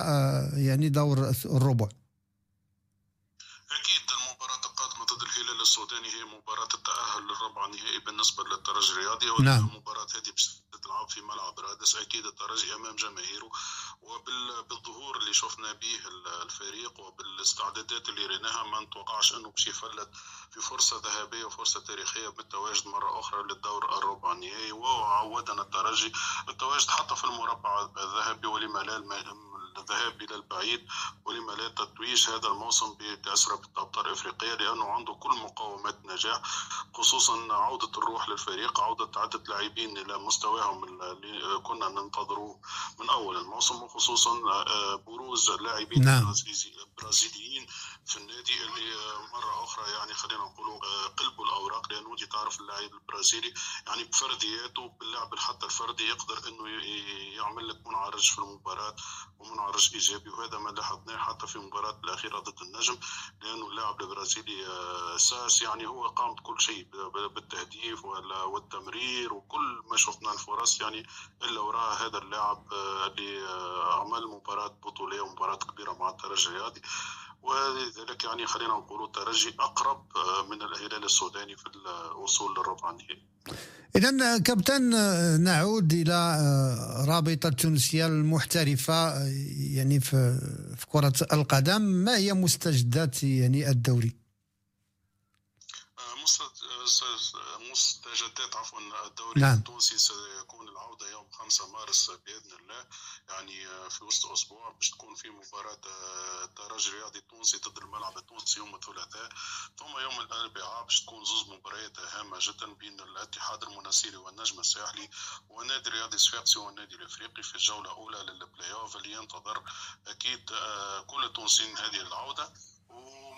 يعني دور الربع أكيد المباراة القادمة ضد الهلال السوداني هي مباراة التأهل للربع النهائي بالنسبة للترجي الرياضي نعم. المباراة هذه تلعب في ملعب رادس أكيد الترجي أمام جماهيره. وبالظهور اللي شفنا به الفريق وبالاستعدادات اللي ريناها ما نتوقعش أنه باش يفلت في فرصة ذهبية وفرصة تاريخية بالتواجد مرة أخرى للدور الربع النهائي. وعودنا الترجي التواجد حتى في المربع الذهبي ولما لا الذهاب إلى البعيد ولما لا تتويج هذا الموسم بكاس رابطه ابطال افريقيا لأنه عنده كل مقومات النجاح خصوصا عودة الروح للفريق عودة عده لاعبين إلى مستواهم اللي كنا ننتظروه من أول الموسم وخصوصا آه، بروز لاعبين نعم. برازيليين في النادي اللي مرة أخرى يعني خلينا نقولوا قلبوا الأوراق لأنه أنت تعرف اللاعب البرازيلي يعني بفردياته باللعب حتى الفردي يقدر إنه يعمل لك منعرج في المباراة ومنعرج إيجابي وهذا ما لاحظناه حتى في المباراه الأخيرة ضد النجم لأنه اللاعب البرازيلي ساس يعني هو قام بكل شيء بالتهديف والتمرير وكل ما شفنا الفرص يعني إلا وراء هذا اللاعب اللي عمل مباراة بطولية ومباراة كبيرة مع الترجي الرياضي ولذلك يعني خلينا نقول الترجي أقرب آه، من الهلال السوداني في الوصول للربع النهائي. اذا كابتن آه، نعود إلى آه، رابطة تونسية المحترفة يعني في في كرة القدم ما هي مستجدات يعني الدوري؟ مستجدات عفوا الدوري نعم. التونسي سيكون العودة يوم 5 مارس بإذن الله. يعني آه، في وسط أسبوع باش تكون في مباراة الترجي آه، الرياضي التونسي ضد الملعب التونسي يوم الثلاثاء. ثم يوم الأربعاء باش تكون زوز مباريات هامة جدا بين الاتحاد المنستيري والنجم الساحلي والنادي الرياضي الصفاقسي والنادي الإفريقي في الجولة الأولى للبلاي اوف اللي ينتظر أكيد آه، كل التونسيين هذه العودة.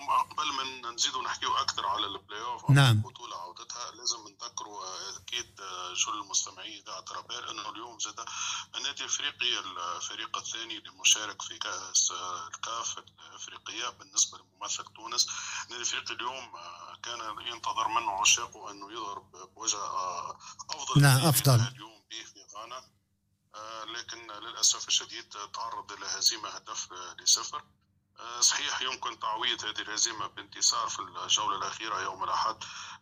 قبل ما نزيدوا نحكيو أكثر على البلاي اوف نعم. البطولة عودتها لازم نذكروا أكيد شو المستمعين اذاعه أرابيل إنه اليوم زاد النادي الافريقي الفريق الثاني للمشارك في كأس الكاف الأفريقية بالنسبة لممثل تونس. النادي الافريقي اليوم كان ينتظر منه عشاقه أنه يظهر بوجه أفضل نعم أفضل. اليوم به في غانا. لكن للأسف الشديد تعرض إلى هزيمه هدف لصفر. آه، صحيح يمكن تعويض هذه الهزيمة بانتصار في الجولة الأخيرة يوم الأحد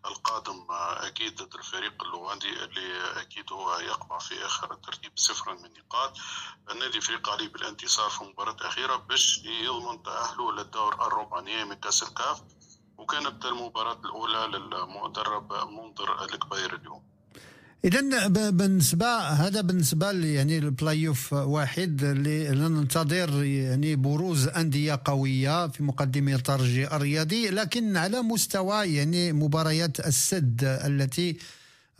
القادم. أكيد ضد الفريق اللوغندي اللي أكيد هو يقع في آخر الترتيب صفرا من نقاط. النادي الافريقي عليه بالانتصار في المباراة الأخيرة باش يضمن تأهله للدور الربع نهائي من كأس الكاف وكانت المباراة الأولى للمدرب منذر الكبير اليوم. اذا بالنسبة هذا بالنسبة يعني البلاي اوف واحد اللي ننتظر يعني بروز أندية قوية في مقدمه الترجي الرياضي لكن على مستوى يعني مباريات السد التي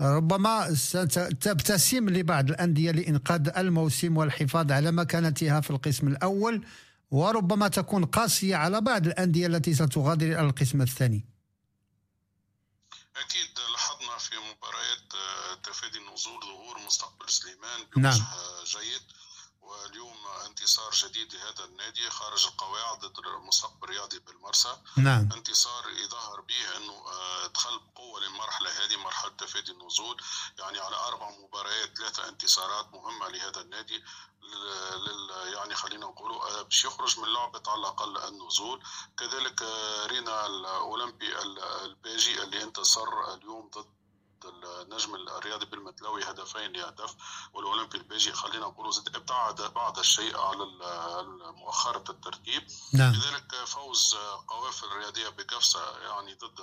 ربما ستبتسم لبعض الأندية لإنقاذ الموسم والحفاظ على مكانتها في القسم الأول وربما تكون قاسية على بعض الأندية التي ستغادر القسم الثاني. أكيد في مباريات آه، تفادي النزول ظهور مستقبل سليمان نعم. جيد. واليوم انتصار جديد لهذا النادي خارج القواعد ضد المستقبل الرياضي بالمرسى. نعم. انتصار يظهر به أنه آه، دخل بقوة للمرحلة هذه مرحلة تفادي النزول. يعني على أربع مباريات ثلاثة انتصارات مهمة لهذا النادي. لل يعني خلينا نقولوا آه، باش يخرج من لعبة على الأقل النزول. كذلك رينا الاولمبي الباجي اللي انتصر اليوم ضد النجم الرياضي بالمتلوي هدفين لهدف والاولمبي البيجي خلينا نقول ابتعد بعض الشيء على مؤخرة الترتيب. نعم. لذلك فوز قوافل الرياضية بقفصة يعني ضد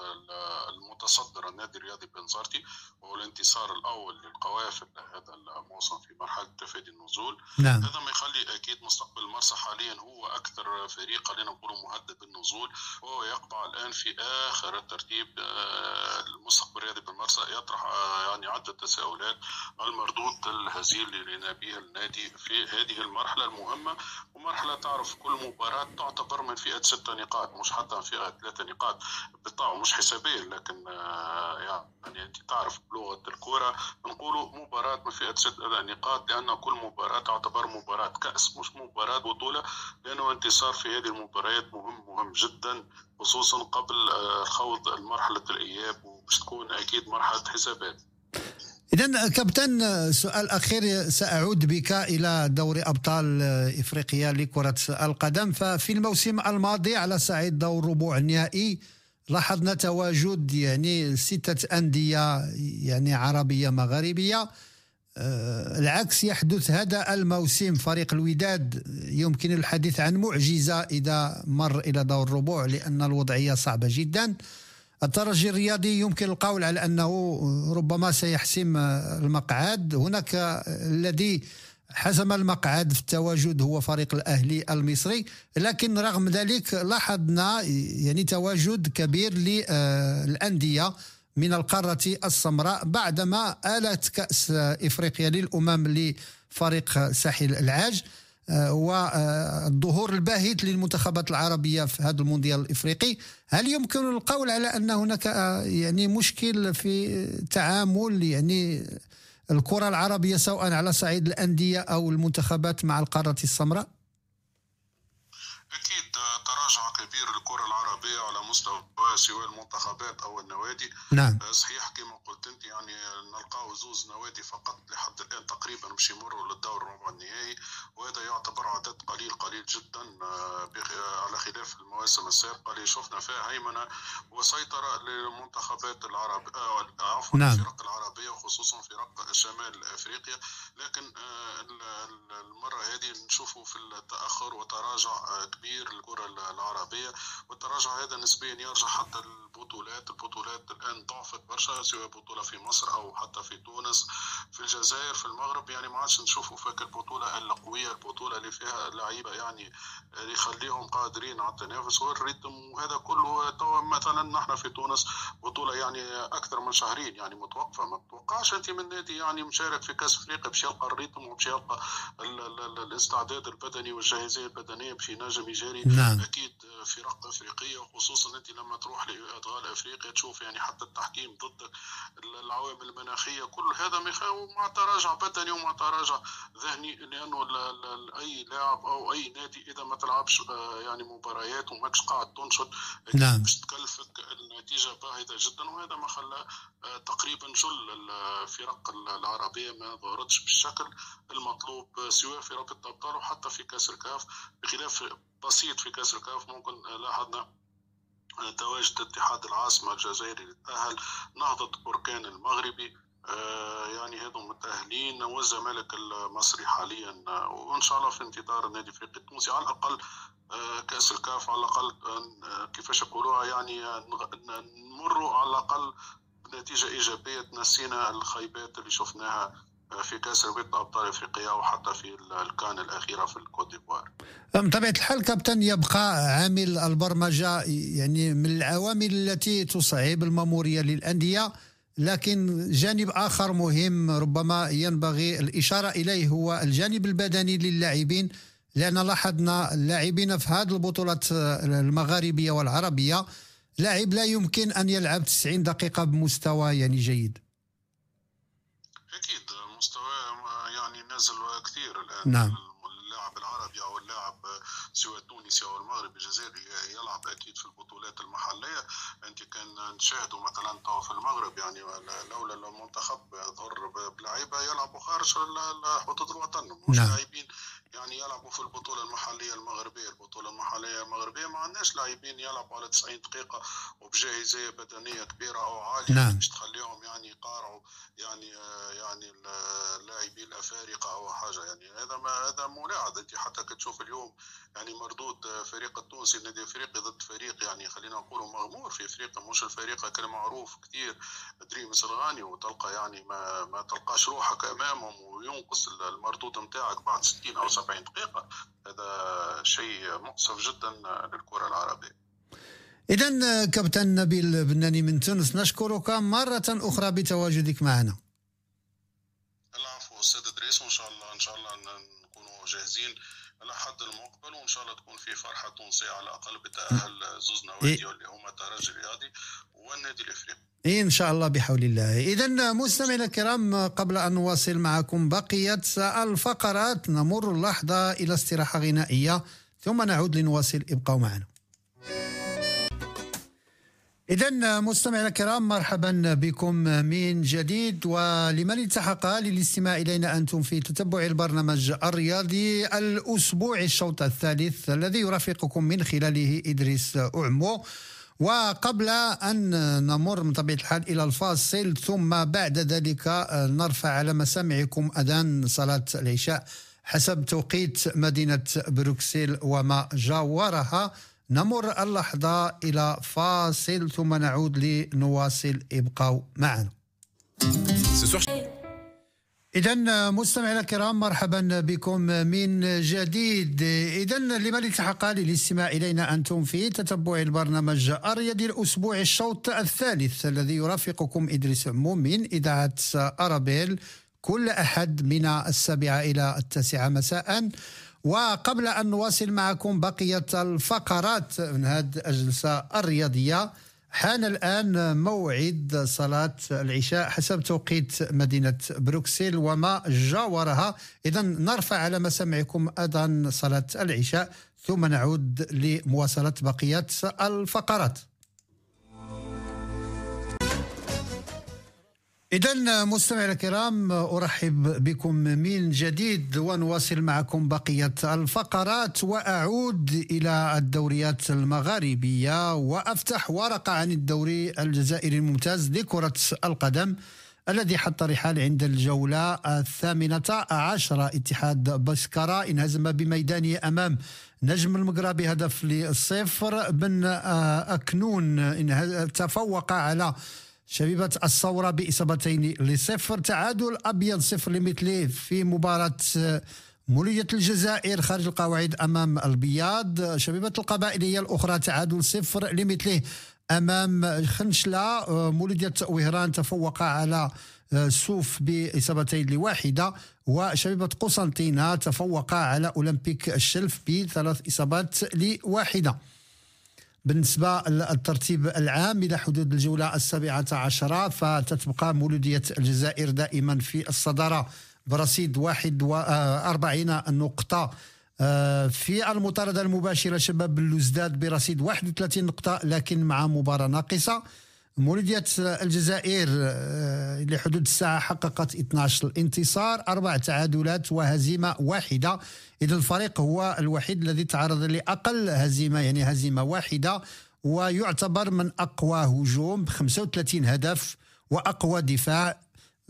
المتصدر النادي الرياضي بنزرتي وهو الانتصار الأول للقوافل هذا الموسم في مرحلة تفادي النزول. نعم. هذا ما يخلي أكيد مستقبل المرسى حاليا هو أكثر فريق خلينا نقول مهدد بالنزول. وهو يقبع الآن في آخر الترتيب آه، المستقبل الرياضي بالمرسى. يطرح آه، يعني عدة تساؤلات. المردود الهزيل اللي به النادي في هذه المرحلة المهمة ومرحلة تعرف كل مباراة تعتبر من فئة ستة نقاط مش حتى فئة ثلاثة نقاط بالطبع مش حسابيا لكن آه، يعني أنت تعرف بلغة الكرة نقولوا مباراة من فئة ستة نقاط لأن كل مباراة تعتبر مباراة كأس مش مباراة بطولة لأنه انتصار في هذه المباريات مهم مهم جدا خصوصا قبل آه، خوض مرحلة الإياب وباش تكون أكيد مرحلة حسابات. إذا كابتن سؤال أخير سأعود بك إلى دوري أبطال إفريقيا لكرة القدم. ففي الموسم الماضي على صعيد دور ربوع النهائي لاحظنا تواجد يعني ستة أندية يعني عربية مغاربية آه، العكس يحدث هذا الموسم. فريق الوداد يمكن الحديث عن معجزة إذا مر إلى دور الربوع لأن الوضعية صعبة جدا. الترجي الرياضي يمكن القول على أنه ربما سيحسم المقعد. هناك الذي حسم المقعد في التواجد هو فريق الأهلي المصري لكن رغم ذلك لاحظنا يعني تواجد كبير للأندية من القارة السمراء بعدما آلت كأس إفريقيا للأمم لفريق ساحل العاج. والظهور الباهت للمنتخبات العربية في هذا المونديال الإفريقي. هل يمكن القول على أن هناك يعني مشكل في تعامل يعني الكرة العربية سواء على صعيد الأندية أو المنتخبات مع القارة السمراء؟ أكيد تراجع كبير الكره العربية على مستوى سواء المنتخبات أو النوادي. نعم. صحيح كما قلت أنت يعني نلقاو زوز نوادي فقط لحد الآن تقريبا باش يمروا للدور الربع النهائي وهذا يعتبر عدد قليل قليل جدا آه، على خلاف المواسم السابقة اللي شفنا فيها هيمنة وسيطرة للمنتخبات العرب آه، عفوا نعم. الفرق العربية وخصوصا فرق شمال أفريقيا. لكن آه، المرة هذه نشوفوا في التأخر وتراجع كبير للكره العربية والتراجع هذا نسبيا يرجع حتى البطولات البطولات الآن ضعفت برشا سواء بطولة في مصر أو حتى في تونس في الجزائر في المغرب. يعني ما عادش نشوفوا فيك البطوله القويه البطولة اللي فيها لعيبة يعني يخليهم قادرين على التنافس والريتم وهذا كله. توا مثلا نحن في تونس بطولة يعني أكثر من شهرين يعني متوقفة. ما تتوقعش أنت من نادي يعني مشارك في كأس أفريقيا باش يلقى الريتم وباش يلقى الاستعداد البدني والجاهزية البدنية باش ينجم يجاري. نعم. أكيد فرق أفريقية وخصوصا أنت لما تروح لأدغال أفريقيا تشوف يعني حتى التحكيم ضد العوامل المناخية كل هذا مع تراجع بدني ومع تراجع ذهني لأنه أي لاعب أو أي نادي إذا ما تلعبش آه، يعني مباريات وماكش قاعد تنشط نعم. باش تكلفك النتيجة باهته جدا وهذا ما خلى آه، تقريبا جل الفرق العربية ما ظهرتش بالشكل المطلوب سواء في رابطه الابطال وحتى في كأس الكاف بخلاف بسيط في كاس الكاف ممكن لاحظنا تواجد اتحاد العاصمة الجزائري اللي تأهل نهضة بركان المغربي. آه، يعني هذم متأهلين والزمالك المصري حاليا. وإن شاء الله في انتظار النادي الافريقي التونسي على الأقل آه، كأس الكاف على الأقل آه، كيفاش يقولوها يعني نمروا على الأقل بنتيجة إيجابية تنسينا الخيبات اللي شفناها في كأس الرابطه أبطال إفريقيا وحتى في الكان الأخيرة في الكوت ديفوار. بطبيعه الحال كابتن يبقى عامل البرمجة يعني من العوامل التي تصعب المامورية للأندية لكن جانب آخر مهم ربما ينبغي الإشارة إليه هو الجانب البدني للاعبين لأن لاحظنا اللاعبين في هذه البطولات المغاربية والعربية لاعب لا يمكن أن يلعب 90 دقيقة بمستوى يعني جيد. كثير الآن. نعم. اللاعب العربي أو اللاعب سواء التونسي أو المغربي الجزائري يلعب أكيد في البطولات المحلية. أنت كان نشاهدوا مثلا تو في المغرب يعني لولا المنتخب ظهر بلعيبة يلعبوا خارج حدود الوطن مش نعم. يعني يلعبوا في البطولة المحلية المغربية، البطولة المحلية المغربية ما عندناش لاعبين يلعبوا على 90 دقيقة وبجاهزية بدنية كبيرة أو عالية. نعم. باش تخليهم يعني يقارعوا يعني يعني اللاعبين الأفارقة أو حاجة يعني. هذا ما هذا ملاعب أنت حتى كتشوف اليوم يعني مردود فريق التونسي النادي الافريقي ضد فريق يعني خلينا نقولوا مغمور في أفريقيا. مش الفريق كان معروف كثير دريم الغاني وتلقى يعني ما ما تلقاش روحك أمامهم وينقص المردود نتاعك بعد 60 أو 70 دقيقة. هذا شيء مؤسف جدا للكرة العربية. إذا كابتن نبيل بناني من تونس نشكرك مرة أخرى بتواجدك معنا. العفو أستاذ إدريس. وإن شاء الله إن شاء الله نكونوا جاهزين لحد المقبل وإن شاء الله تكون في فرحة تونسية على الأقل بتأهل زوز نوادي اللي هما الترجي الرياضي والنادي الإفريقي. إن شاء الله بحول الله. إذا مستمعينا الكرام قبل أن نواصل معكم بقية الفقرات نمر لحظة إلى استراحة غنائية ثم نعود لنواصل. ابقوا معنا. إذا مستمعينا الكرام مرحبا بكم من جديد. ولمن التحق للاستماع إلينا أنتم في تتبع البرنامج الرياضي الأسبوع الشوط الثالث الذي يرافقكم من خلاله إدريس أعمو. وقبل أن نمر من طبيعة الحال إلى الفاصل ثم بعد ذلك نرفع على مسامعكم أذان صلاة العشاء حسب توقيت مدينة بروكسل وما جاورها. نمر اللحظة إلى فاصل ثم نعود لنواصل. ابقوا معنا. إذا مستمعينا الكرام مرحبا بكم من جديد. إذا لمن التحق للاستماع إلينا أنتم في تتبع البرنامج الرياضي الأسبوع الشوط الثالث الذي يرافقكم إدريس عموم من إذاعة أرابيل. كل أحد من السابعة إلى التاسعة مساء. وقبل أن نواصل معكم بقية الفقرات من هذه الجلسة الرياضية حان الآن موعد صلاة العشاء حسب توقيت مدينة بروكسل وما جاورها. إذا نرفع على مسامعكم أذان صلاة العشاء ثم نعود لمواصلة بقية الفقرات. إذا مستمعينا الكرام أرحب بكم من جديد ونواصل معكم بقية الفقرات وأعود إلى الدوريات المغاربية وأفتح ورقة عن الدوري الجزائري الممتاز لكرة القدم الذي حط رحال عند الجولة الثامنة عشرة اتحاد بسكرة. انهزم بميدانه أمام نجم المقرى بهدف للصفر بن أكنون. تفوق على شبيبة الثورة بإصابتين لصفر تعادل أبيض صفر لمثله في مباراة آه، مولية الجزائر خارج القواعد أمام البياض. شبيبة القبائلية الأخرى تعادل صفر لمثله أمام خنشلة. آه، مولودية وهران تفوق على آه، سوف بإصابتين لواحدة. وشبيبة قسنطينة تفوق على أولمبيك الشلف بثلاث إصابات لواحدة. بالنسبة للترتيب العام إلى حدود الجولة السابعة عشرة فتتبقى مولودية الجزائر دائما في الصدارة برصيد 41 نقطة. آه، في المطاردة المباشرة شباب اللوزداد برصيد 31 نقطة لكن مع مباراة ناقصة. مولودية الجزائر آه، لحدود الساعة حققت 12 انتصار أربع تعادلات وهزيمة واحدة. إذا الفريق هو الوحيد الذي تعرض لأقل هزيمة يعني هزيمة واحدة ويعتبر من أقوى هجوم ب 35 هدف وأقوى دفاع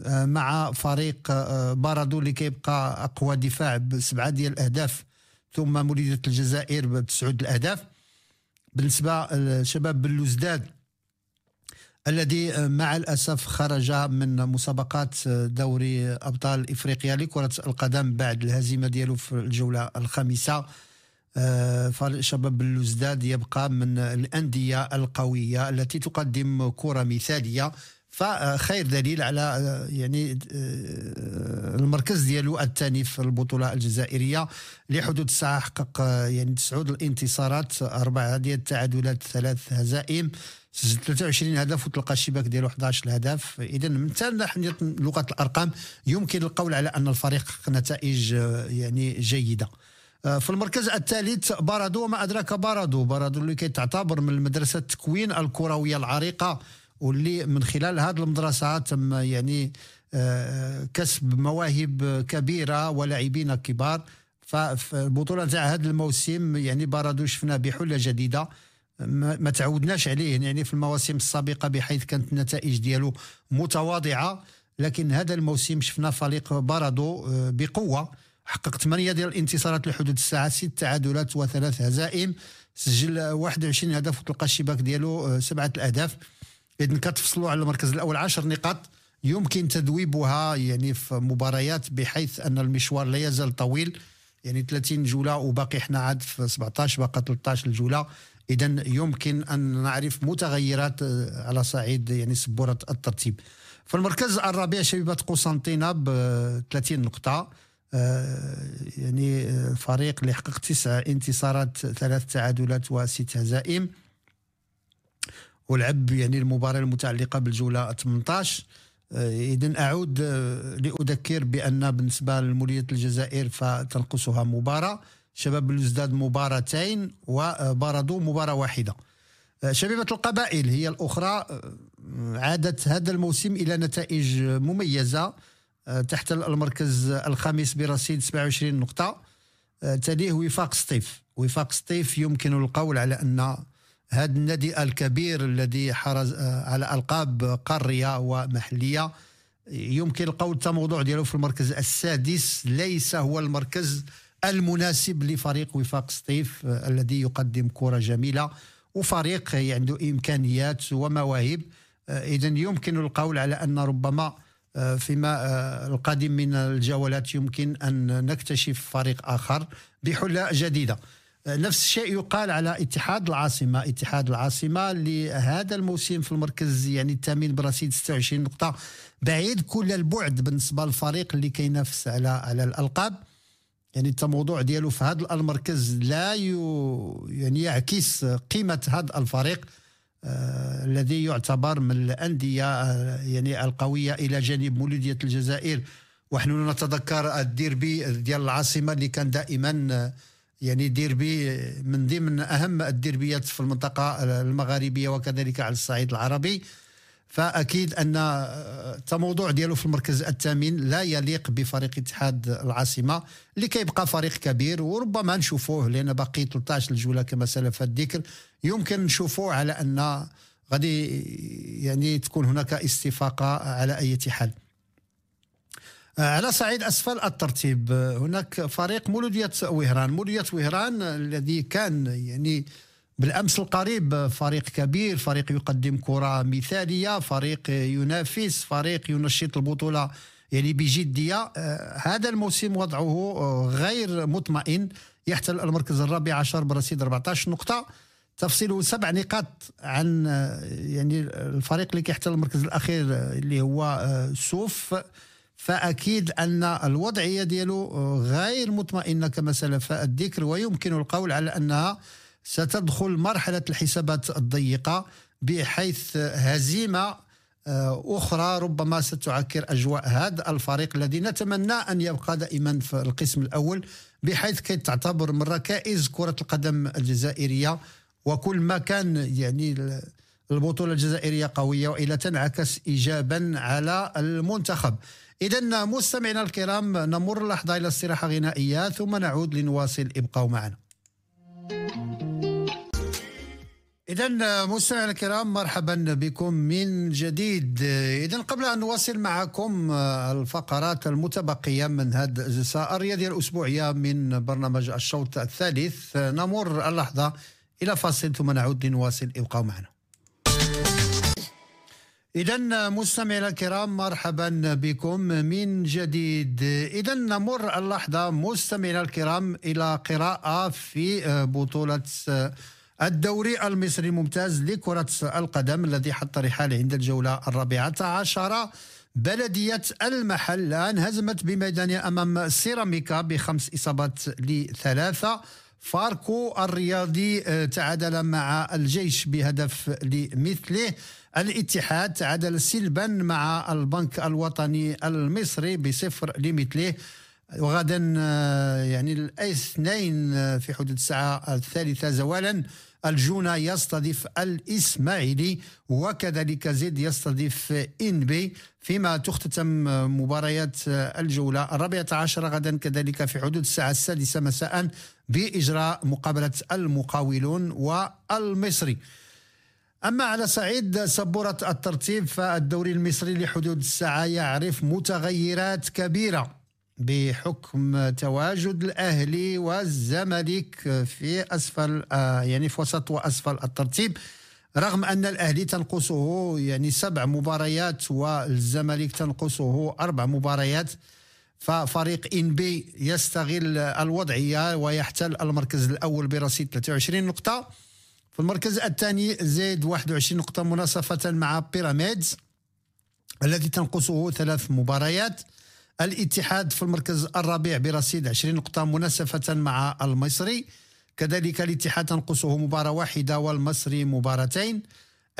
آه، مع فريق آه، بارادو اللي كيبقى أقوى دفاع بسبعة ديال الأهداف. ثم مولودية الجزائر بتسعود الأهداف. بالنسبة لشباب بلوزداد الذي آه، مع الأسف خرج من مسابقات آه، دوري أبطال إفريقيا لكرة القدم بعد الهزيمة ديالو في الجولة الخامسة. آه، شباب اللوزداد يبقى من الأندية القوية التي تقدم كرة مثالية. فخير دليل على يعني المركز ديالو الثاني في البطولة الجزائرية لحدود الساعة حقق يعني تسعود الانتصارات أربعة ديال التعادلات ثلاث هزائم سجل 23 هدف وتلقى الشباك ديالو 11 هدف اذا من ناحية لغة الأرقام يمكن القول على أن الفريق حقق نتائج آه، يعني جيدة. آه، في المركز الثالث بارادو وما أدراك بارادو؟ بارادو اللي كيتعتبر من المدرسة التكوين الكروية العريقة واللي من خلال هذه المدرسة تم يعني آه، كسب مواهب كبيرة ولاعبين كبار. ففي البطوله تاع هذا الموسم يعني بارادو شفنا بحلة جديدة. ما تعودناش عليه يعني في المواسم السابقة بحيث كانت النتائج ديالو متواضعة. لكن هذا الموسم شفنا فريق بارادو آه، بقوة. حقق ثمانية ديال الانتصارات لحدود الساعة ست تعادلات وثلاث هزائم. سجل 21 هدف وتلقى الشباك ديالو آه، سبعة الأهداف. اذا كتفصلوا على المركز الأول. 10 نقاط يمكن تذويبها يعني في مباريات بحيث أن المشوار لا يزال طويل. يعني 30 جولة وباقي إحنا عاد في 17 باقي 13 الجولة. اذا يمكن أن نعرف متغيرات آه، على صعيد يعني سبورة الترتيب. في المركز الرابع شبيبة قسنطينه ب 30 نقطة. آه، يعني آه، فريق اللي حقق تسع انتصارات ثلاث تعادلات وست هزائم. ولعب يعني المباراة المتعلقة بالجولة 18 اذا أعود لأذكر بأن بالنسبة لموليه الجزائر فتنقصها مباراة. شباب الوزداد مباراتين وباردو مباراة واحدة. شبيبة القبائل هي الأخرى عادت هذا الموسم إلى نتائج مميزة تحت المركز الخامس برصيد 27 نقطة. تليه وفاق سطيف وفاق سطيف يمكن القول على أن هذا النادي الكبير الذي حرز على ألقاب قارية ومحلية. يمكن القول التموضع ديالو في المركز السادس ليس هو المركز المناسب لفريق وفاق سطيف آه، الذي يقدم كرة جميلة وفريق عنده إمكانيات ومواهب. آه، إذا يمكن القول على أن ربما آه، فيما القادم من الجولات يمكن أن نكتشف فريق آخر بحلة جديدة. نفس الشيء يقال على اتحاد العاصمة اتحاد العاصمة لهذا الموسم في المركز يعني الثامن برصيد 26 نقطة. بعيد كل البعد بالنسبة للفريق اللي كينافس على على الألقاب. يعني التموضوع ديالو في هذا المركز لا يعني يعكس قيمة هذا الفريق آه الذي يعتبر من الأندية آه يعني القوية إلى جانب مولودية الجزائر. ونحن نتذكر الديربي ديال العاصمة اللي كان دائما آه يعني ديربي من ضمن أهم الديربيات في المنطقة المغاربية وكذلك على الصعيد العربي. فأكيد أن التموضع ديالو في المركز الثامن لا يليق بفريق اتحاد العاصمة اللي كيبقى فريق كبير وربما نشوفوه لأن باقي 13 الجولة كما سلف الذكر. يمكن نشوفوه على أن غادي يعني تكون هناك استفاقة على أي حال. على صعيد أسفل الترتيب. هناك فريق مولودية وهران. مولودية وهران الذي كان يعني بالأمس القريب فريق كبير فريق يقدم كرة مثالية فريق ينافس فريق ينشط البطولة يعني بجدية. آه، هذا الموسم وضعه آه، غير مطمئن. يحتل المركز الرابع عشر برصيد 14 نقطة. تفصيله سبع نقاط عن آه، يعني الفريق اللي كيحتل المركز الأخير اللي هو سوف. فأكيد أن الوضعيه ديالو غير مطمئنه كما سلف الذكر ويمكن القول على أنها ستدخل مرحلة الحسابات الضيقة بحيث هزيمة آه، أخرى ربما ستعكر أجواء هذا الفريق الذي نتمنى أن يبقى دائما في القسم الأول بحيث كي تعتبر من ركائز كرة القدم الجزائرية وكل ما كان يعني البطولة الجزائرية قوية وإلا تنعكس إيجابا على المنتخب. إذا مستمعينا الكرام نمر لحظة إلى استراحة غنائية ثم نعود لنواصل. ابقوا معنا. إذا مستمعينا الكرام مرحبا بكم من جديد. إذا قبل أن نواصل معكم الفقرات المتبقية من هذه الجلسة الرياضية الأسبوعية من برنامج الشوط الثالث نمر اللحظة إلى فاصل ثم نعود لنواصل. ابقوا معنا. إذا مستمعينا الكرام مرحبا بكم من جديد. إذا نمر اللحظة مستمعينا الكرام إلى قراءة في بطولة الدوري المصري الممتاز لكرة القدم الذي حط رحاله عند الجولة الرابعة عشر بلدية المحلة انهزمت بميدان أمام سيراميكا بخمس إصابات لثلاثة. فاركو الرياضي تعادل مع الجيش بهدف لمثله. الاتحاد تعادل سلبا مع البنك الوطني المصري بصفر لمثله وغدا آه، يعني الاثنين آه، في حدود الساعة الثالثة زوالا. الجونة يستضيف الإسماعيلي وكذلك زد يستضيف إنبي. فيما تختتم مباريات الجولة الرابعة عشر غدا كذلك في حدود الساعة السادسة مساء بإجراء مقابلة المقاولون والمصري. أما على صعيد سبورة الترتيب فالدوري المصري لحدود الساعة يعرف متغيرات كبيرة بحكم تواجد الأهلي والزمالك في أسفل آه، يعني في وسط وأسفل الترتيب رغم أن الأهلي تنقصه يعني سبع مباريات والزمالك تنقصه أربع مباريات ففريق انبي يستغل الوضعية ويحتل المركز الأول برصيد 23 نقطة. في المركز الثاني زيد 21 نقطة مناصفة مع بيراميدز الذي تنقصه ثلاث مباريات. الاتحاد في المركز الرابع برصيد 20 نقطة مناسفة مع المصري. كذلك الاتحاد تنقصه مباراة واحدة والمصري مباراتين.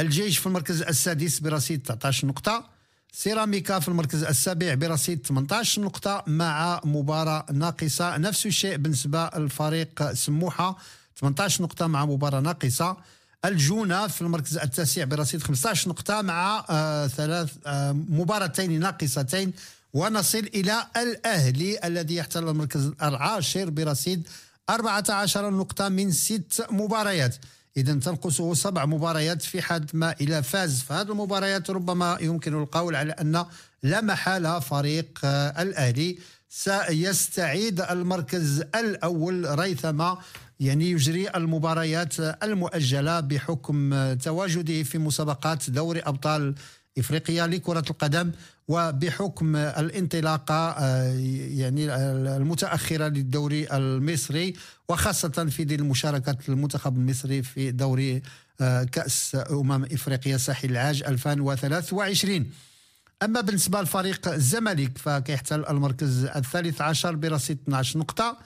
الجيش في المركز السادس برصيد 19 نقطة. سيراميكا في المركز السابع برصيد 18 نقطة مع مباراة ناقصة نفس الشيء بالنسبة للفريق سموحة. 18 نقطة مع مباراة ناقصة. الجونة في المركز التاسع برصيد 15 نقطة مع آه ثلاث آه مباراتين ناقصتين. ونصل إلى الأهلي الذي يحتل المركز العاشر برصيد 14 نقطة من ست مباريات. إذا تنقصه سبع مباريات في حد ما إلى فاز في هذه المباريات. ربما يمكن القول على أن لا محالة فريق الأهلي. سيستعيد المركز الأول ريثما يعني يجري المباريات المؤجلة بحكم تواجده في مسابقات دوري أبطال إفريقيا لكرة القدم وبحكم الانطلاقة آه، يعني المتأخرة للدوري المصري وخاصة في ظل مشاركة المنتخب المصري في دوري آه، كأس أمم إفريقيا ساحل العاج 2023 أما بالنسبة لفريق الزمالك فكيحتل المركز الثالث عشر برصيد 12 نقطة.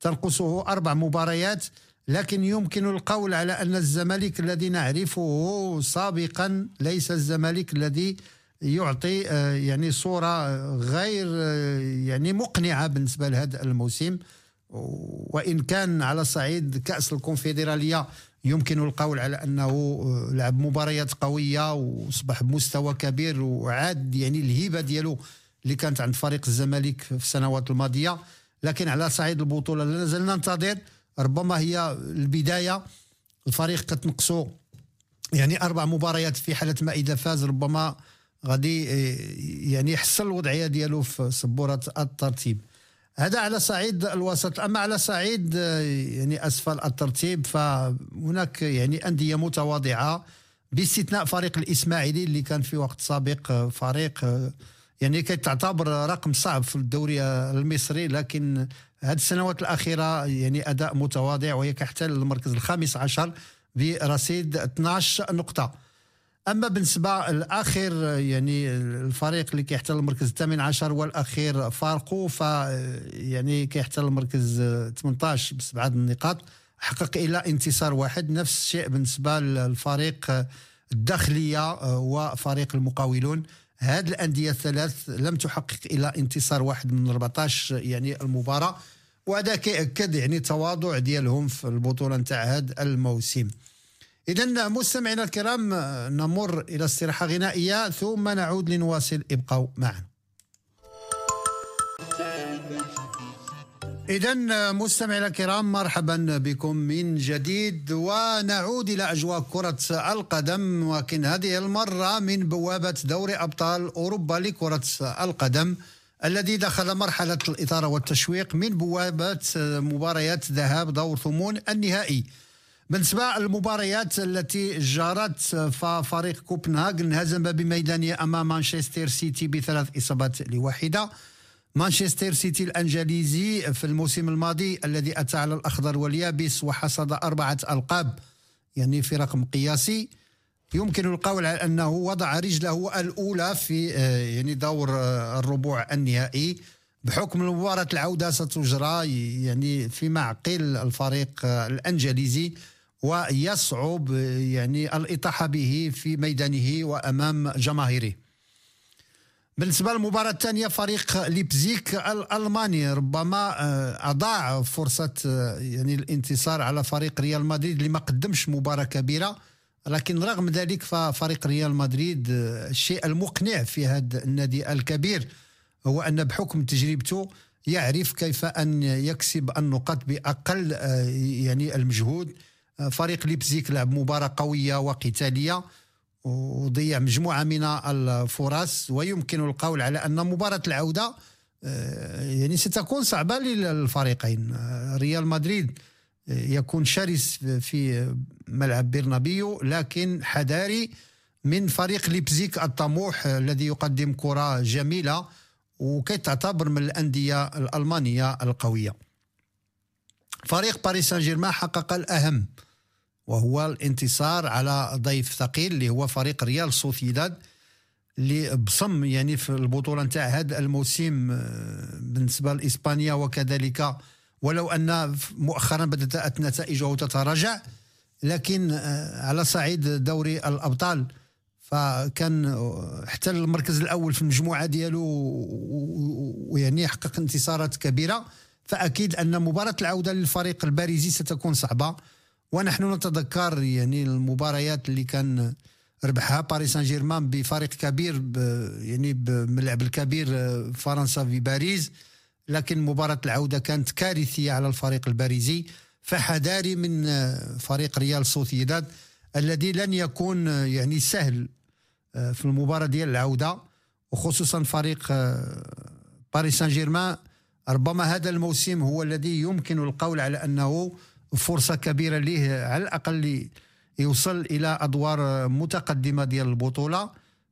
تنقصه أربع مباريات لكن يمكن القول على أن الزمالك الذي نعرفه سابقا ليس الزمالك الذي يعطي آه، يعني صورة غير آه، يعني مقنعة بالنسبة لهذا الموسم. وإن كان على صعيد كأس الكونفدرالية يمكن القول على أنه آه، لعب مباريات قوية وأصبح بمستوى كبير وعاد يعني الهيبة ديالو اللي كانت عند فريق الزمالك في السنوات الماضية. لكن على صعيد البطولة لا زلنا ننتظر ربما هي البداية الفريق كتنقصو يعني أربع مباريات في حالة ما اذا فاز ربما غادي آه، يعني يحسن الوضعية ديالو في سبورة الترتيب. هذا على صعيد الوسط. أما على صعيد آه، يعني أسفل الترتيب فهناك يعني أندية متواضعة باستثناء فريق الإسماعيلي اللي كان في وقت سابق آه، فريق يعني كتعتبر رقم صعب في الدوري المصري لكن هذه السنوات الأخيرة يعني أداء متواضع وهي كيحتل المركز الخامس عشر برصيد 12 نقطة. أما بالنسبة الأخير يعني الفريق اللي كيحتل المركز الثامن عشر والأخير فارقو ف يعني كيحتل المركز 18 بسبعة النقاط. حقق إلى انتصار واحد. نفس الشيء بالنسبة للفريق الداخلية وفريق المقاولون. هذه الأندية الثلاث لم تحقق الا انتصار واحد من 14 يعني المباراة وهذا كيأكد يعني التواضع ديالهم في البطولة نتاع هذا الموسم. إذا مستمعينا الكرام نمر إلى استراحة غنائية ثم نعود لنواصل. ابقوا معنا. إذا مستمعينا الكرام مرحبا بكم من جديد ونعود إلى أجواء كرة القدم ولكن هذه المرة من بوابة دوري أبطال أوروبا لكرة القدم الذي دخل مرحلة الإثارة والتشويق من بوابة مباريات ذهاب دور ثمون النهائي. بالنسبة للمباريات التي جرت ففريق كوبنهاغن هزم بميدانية أمام مانشستر سيتي بثلاث إصابات لواحدة. مانشستر سيتي الأنجليزي في الموسم الماضي الذي أتى على الأخضر واليابس وحصد أربعة ألقاب يعني في رقم قياسي. يمكن القول على أنه وضع رجله الأولى في آه، يعني دور آه، الربوع النهائي. بحكم مباراة العودة ستجرى يعني في معقل الفريق آه، الأنجليزي ويصعب يعني الإطاحة به في ميدانه وأمام جماهيره. بالنسبة للمباراة الثانية فريق ليبزيك الألماني. ربما آه، أضاع فرصة آه، يعني الانتصار على فريق ريال مدريد اللي ما قدمش مباراة كبيرة. لكن رغم ذلك ففريق ريال مدريد آه، الشيء المقنع في هذا النادي الكبير هو أن بحكم تجربته يعرف كيف أن يكسب النقاط بأقل يعني المجهود. فريق ليبزيك لعب مباراة قوية وقتالية. وضيع مجموعة من الفرص ويمكن القول على أن مباراة العودة آه، يعني ستكون صعبة للفريقين. آه، ريال مدريد آه، يكون شرس في ملعب برنابيو لكن حذاري من فريق ليبزيك الطموح الذي يقدم كرة جميلة وكي تعتبر من الأندية الألمانية القوية. فريق باريس سان جيرمان حقق الأهم. وهو الانتصار على ضيف ثقيل اللي هو فريق ريال سوسيداد اللي بصم يعني في البطولة نتاع هذا الموسم آه، بالنسبة لإسبانيا وكذلك. ولو أن مؤخرا بدأت نتائجه تتراجع لكن آه، على صعيد دوري الأبطال. فكان احتل المركز الأول في المجموعة ديالو ويعني حقق انتصارات كبيرة. فأكيد أن مباراة العودة للفريق الباريزي ستكون صعبة. ونحن نتذكر يعني المباريات اللي كان ربحها باريس سان جيرمان بفريق كبير يعني بملعب الكبير آه، فرنسا في باريس. لكن مباراة العودة كانت كارثية على الفريق الباريزي فحذاري من آه، فريق ريال سوسيداد الذي لن يكون آه، يعني سهل في المباراة ديال العودة وخصوصا فريق باريس سان جيرمان ربما هذا الموسم هو الذي يمكن القول على أنه فرصة كبيرة ليه على الأقل يوصل إلى أدوار متقدمة ديال البطولة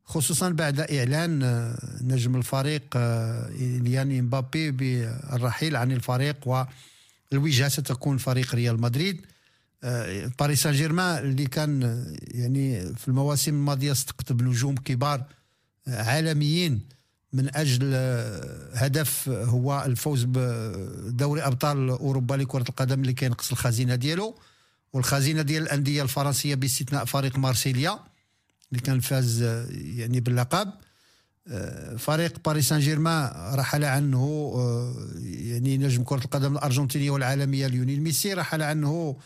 خصوصا بعد إعلان آه، نجم الفريق آه، إمبابي بالرحيل عن الفريق والوجهة ستكون فريق ريال مدريد. آه، باريس سان جيرمان اللي كان يعني في المواسم الماضية استقطب نجوم كبار عالميين. من أجل هدف هو الفوز بدوري أبطال أوروبا لكرة القدم اللي كينقص الخزينة ديالو والخزينة ديال الأندية الفرنسية باستثناء فريق مارسيليا اللي كان فاز يعني باللقب. فريق باريس سان جيرمان رحل عنه يعني نجم كرة القدم الأرجنتينية والعالمية ليونيل ميسي رحل عنه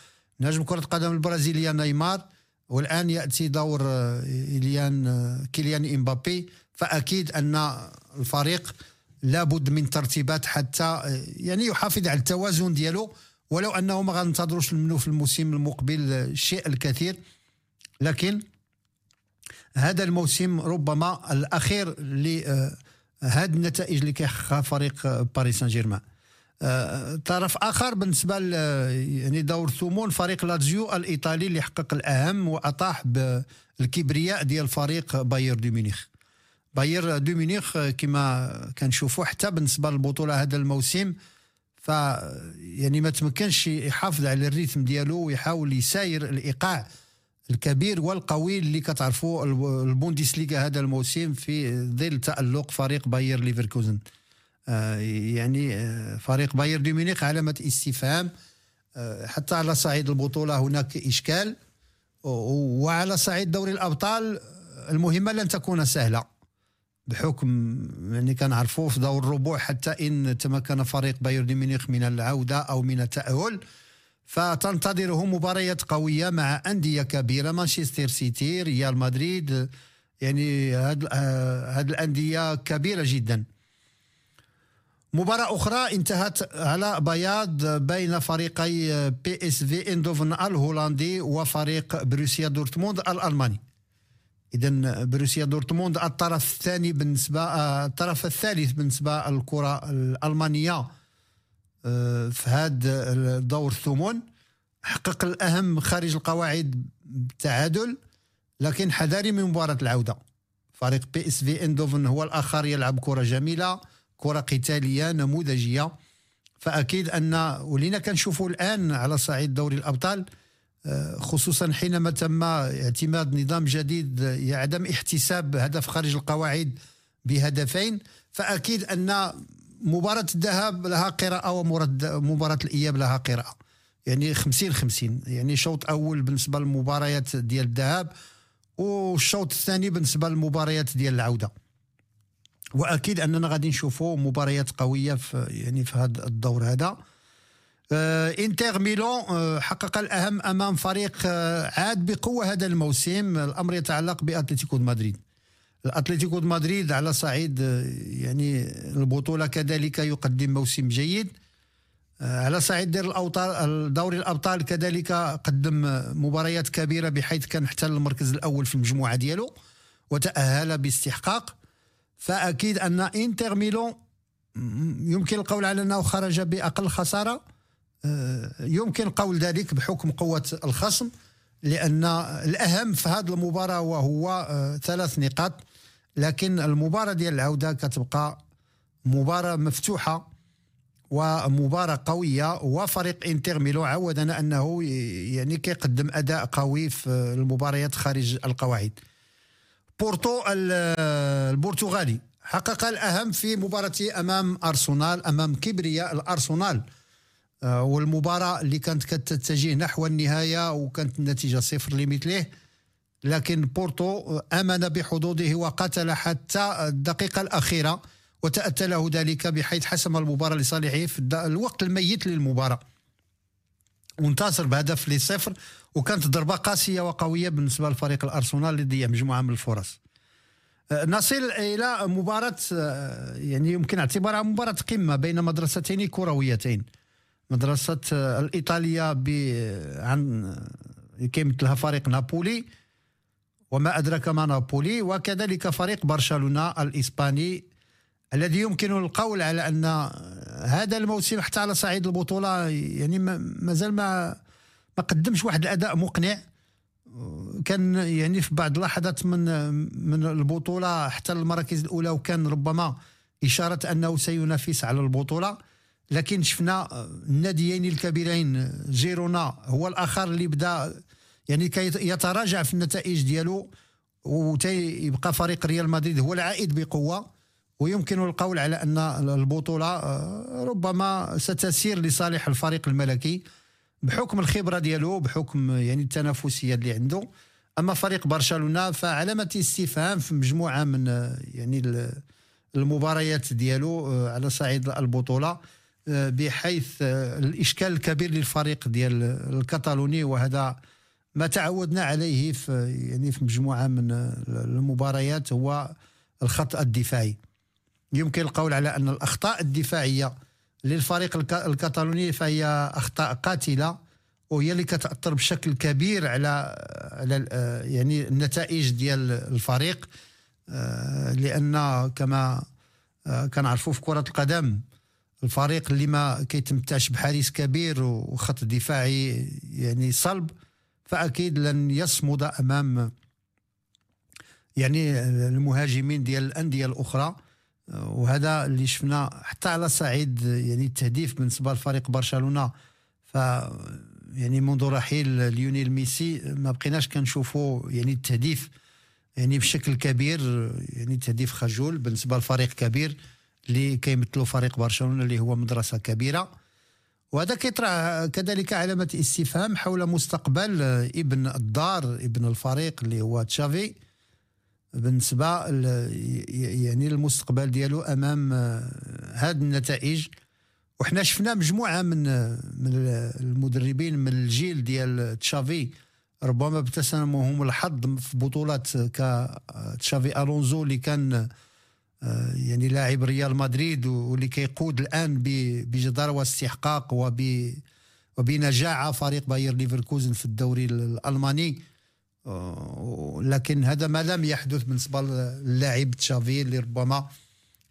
نجم كرة القدم البرازيلية نيمار والآن يأتي دور إليان كيليان إمبابي. فأكيد أن الفريق لابد من ترتيبات حتى يعني يحافظ على التوازن ديالو ولو انه ما غننتظروش منه في الموسم المقبل الشيء الكثير. لكن هذا الموسم ربما الأخير لهذه النتائج اللي كيحققها فريق باريس سان جيرمان طرف آخر بالنسبة يعني دور ثمون فريق لازيو الإيطالي اللي حقق الأهم وأطاح بالكبرياء ديال فريق باير دي ميونخ بايرن دو ميونخ كما كنشوفوا حتى بالنسبة للبطوله هذا الموسم ف يعني ما تمكنش يحافظ على ال rythme ديالو ويحاول يساير الايقاع الكبير والقوي اللي كتعرفوا البوندسليغا هذا الموسم في ظل تألق فريق باير ليفركوزن يعني فريق بايرن دي ميونخ علامة استفهام حتى على صعيد البطولة هناك إشكال وعلى صعيد دوري الأبطال المهمة لن تكون سهلة بحكم يعني كنعرفوا في دور الربوع حتى إن تمكن فريق بايرن ميونخ من العودة أو من التأهل. فتنتظره مباريات قوية مع أندية كبيرة مانشستر سيتي ريال مدريد. يعني هاد هاد الأندية كبيرة جدا. مباراة أخرى انتهت على بياض بين فريقي بي اس في اندوفن الهولندي وفريق بروسيا دورتموند الألماني. اذا بروسيا دورتموند الطرف الثاني بالنسبة الطرف الثالث بالنسبة للكرة الألمانية. آه، في هذا دور الثمن حقق الأهم خارج القواعد بالتعادل لكن حذاري من مباراة العودة. فريق بي إس في إندوفن هو الآخر يلعب كرة جميلة كرة قتالية نموذجية. فأكيد أن ولينا كنشوفوا الآن على صعيد دوري الأبطال خصوصا حينما تم اعتماد نظام جديد يعدم احتساب هدف خارج القواعد بهدفين فأكيد أن مباراة الذهاب لها قراءة ومباراه الإياب لها قراءة. يعني 50 50 يعني شوط أول بالنسبة للمباريات ديال الذهاب والشوط الثاني بالنسبة للمباريات ديال العودة. وأكيد أننا غادي نشوفوا مباريات قوية في يعني في هذا الدور هذا. انتر ميلان آه، حقق الأهم أمام فريق آه، عاد بقوة هذا الموسم. الأمر يتعلق بأتلتيكو مدريد. الأتلتيكو مدريد على صعيد يعني البطولة كذلك يقدم موسم جيد. على صعيد دير الاوطان دوري الأبطال كذلك قدم مباريات كبيرة بحيث كان احتل المركز الأول في المجموعة ديالو وتأهل باستحقاق. فأكيد أن انتر ميلان يمكن القول على أنه خرج بأقل خسارة. آه، يمكن قول ذلك بحكم قوة الخصم لأن الأهم في هذه المباراة وهو آه، ثلاث نقاط. لكن المباراة ديال العودة كتبقى مباراة مفتوحة ومباراة قوية وفريق إنتر ميلو عودنا أنه يعني كيقدم أداء قوي في المباريات خارج القواعد. بورتو البرتغالي حقق الأهم في مباراته أمام أرسنال أمام كبرياء الأرسنال. آه، والمباراة اللي كانت كتتجه نحو النهاية وكانت النتيجة صفر لمثله. لكن بورتو آمن بحظوظه وقاتل حتى الدقيقة الأخيرة وتأتى له ذلك بحيث حسم المباراة لصالحه في الوقت الميت للمباراة. وانتصر بهدف لصفر وكانت ضربة قاسية وقوية بالنسبة لفريق الأرسنال اللي ضيع مجموعة من الفرص. آه، نصل إلى مباراة آه، يعني يمكن اعتبارها مباراة قمة بين مدرستين كرويتين. مدرسة الإيطالية عن كيمثلها فريق نابولي. وما أدرك ما نابولي. وكذلك فريق برشلونة الإسباني الذي يمكن القول على أن هذا الموسم حتى على صعيد البطولة يعني مازال ما ما قدمش واحد الأداء مقنع. كان يعني في بعض اللحظات من من البطولة حتى المراكز الأولى وكان ربما إشارة أنه سينافس على البطولة. لكن شفنا الناديين الكبيرين جيرونا هو الآخر اللي بدا يعني كي يتراجع في النتائج ديالو ويبقى فريق ريال مدريد هو العائد بقوة. ويمكن القول على أن البطولة آه، ربما ستسير لصالح الفريق الملكي بحكم الخبرة ديالو بحكم يعني التنافسية اللي عنده. أما فريق برشلونة فعلامة استفهام في مجموعة من آه، يعني المباريات ديالو آه، على صعيد البطولة. بحيث الإشكال الكبير للفريق ديال الكتالوني وهذا ما تعودنا عليه في يعني في مجموعة من المباريات هو الخط الدفاعي. يمكن القول على أن الأخطاء الدفاعية للفريق الكتالوني فهي أخطاء قاتلة وهي اللي كتأثر بشكل كبير على على يعني النتائج ديال الفريق. آه، لأن كما آه، كنعرفوا في كرة القدم الفريق اللي ما كيتمتعش بحارس كبير وخط دفاعي يعني صلب فأكيد لن يصمد أمام يعني المهاجمين ديال الأندية الأخرى. وهذا اللي شفنا حتى على صعيد يعني التهديف بالنسبة لفريق برشلونة. ف يعني منذ رحيل ليونيل ميسي ما بقيناش كنشوفوا يعني التهديف يعني بشكل كبير يعني تهديف خجول بالنسبة لفريق كبير. اللي كيمثلوا فريق برشلونة اللي هو مدرسة كبيرة. وهذا كيطرح كذلك علامة استفهام حول مستقبل ابن الدار ابن الفريق اللي هو تشافي. بالنسبة يعني المستقبل ديالو أمام هذه النتائج. وحنا شفنا مجموعة من من المدربين من الجيل ديال تشافي ربما بتسامهم الحظ في بطولات كتشافي ألونزو اللي كان يعني لاعب ريال مدريد واللي كيقود الآن بجدارة واستحقاق وب وبنجاعه فريق باير ليفركوزن في الدوري الألماني. لكن هذا ما لم يحدث بالنسبة للاعب تشافي اللي ربما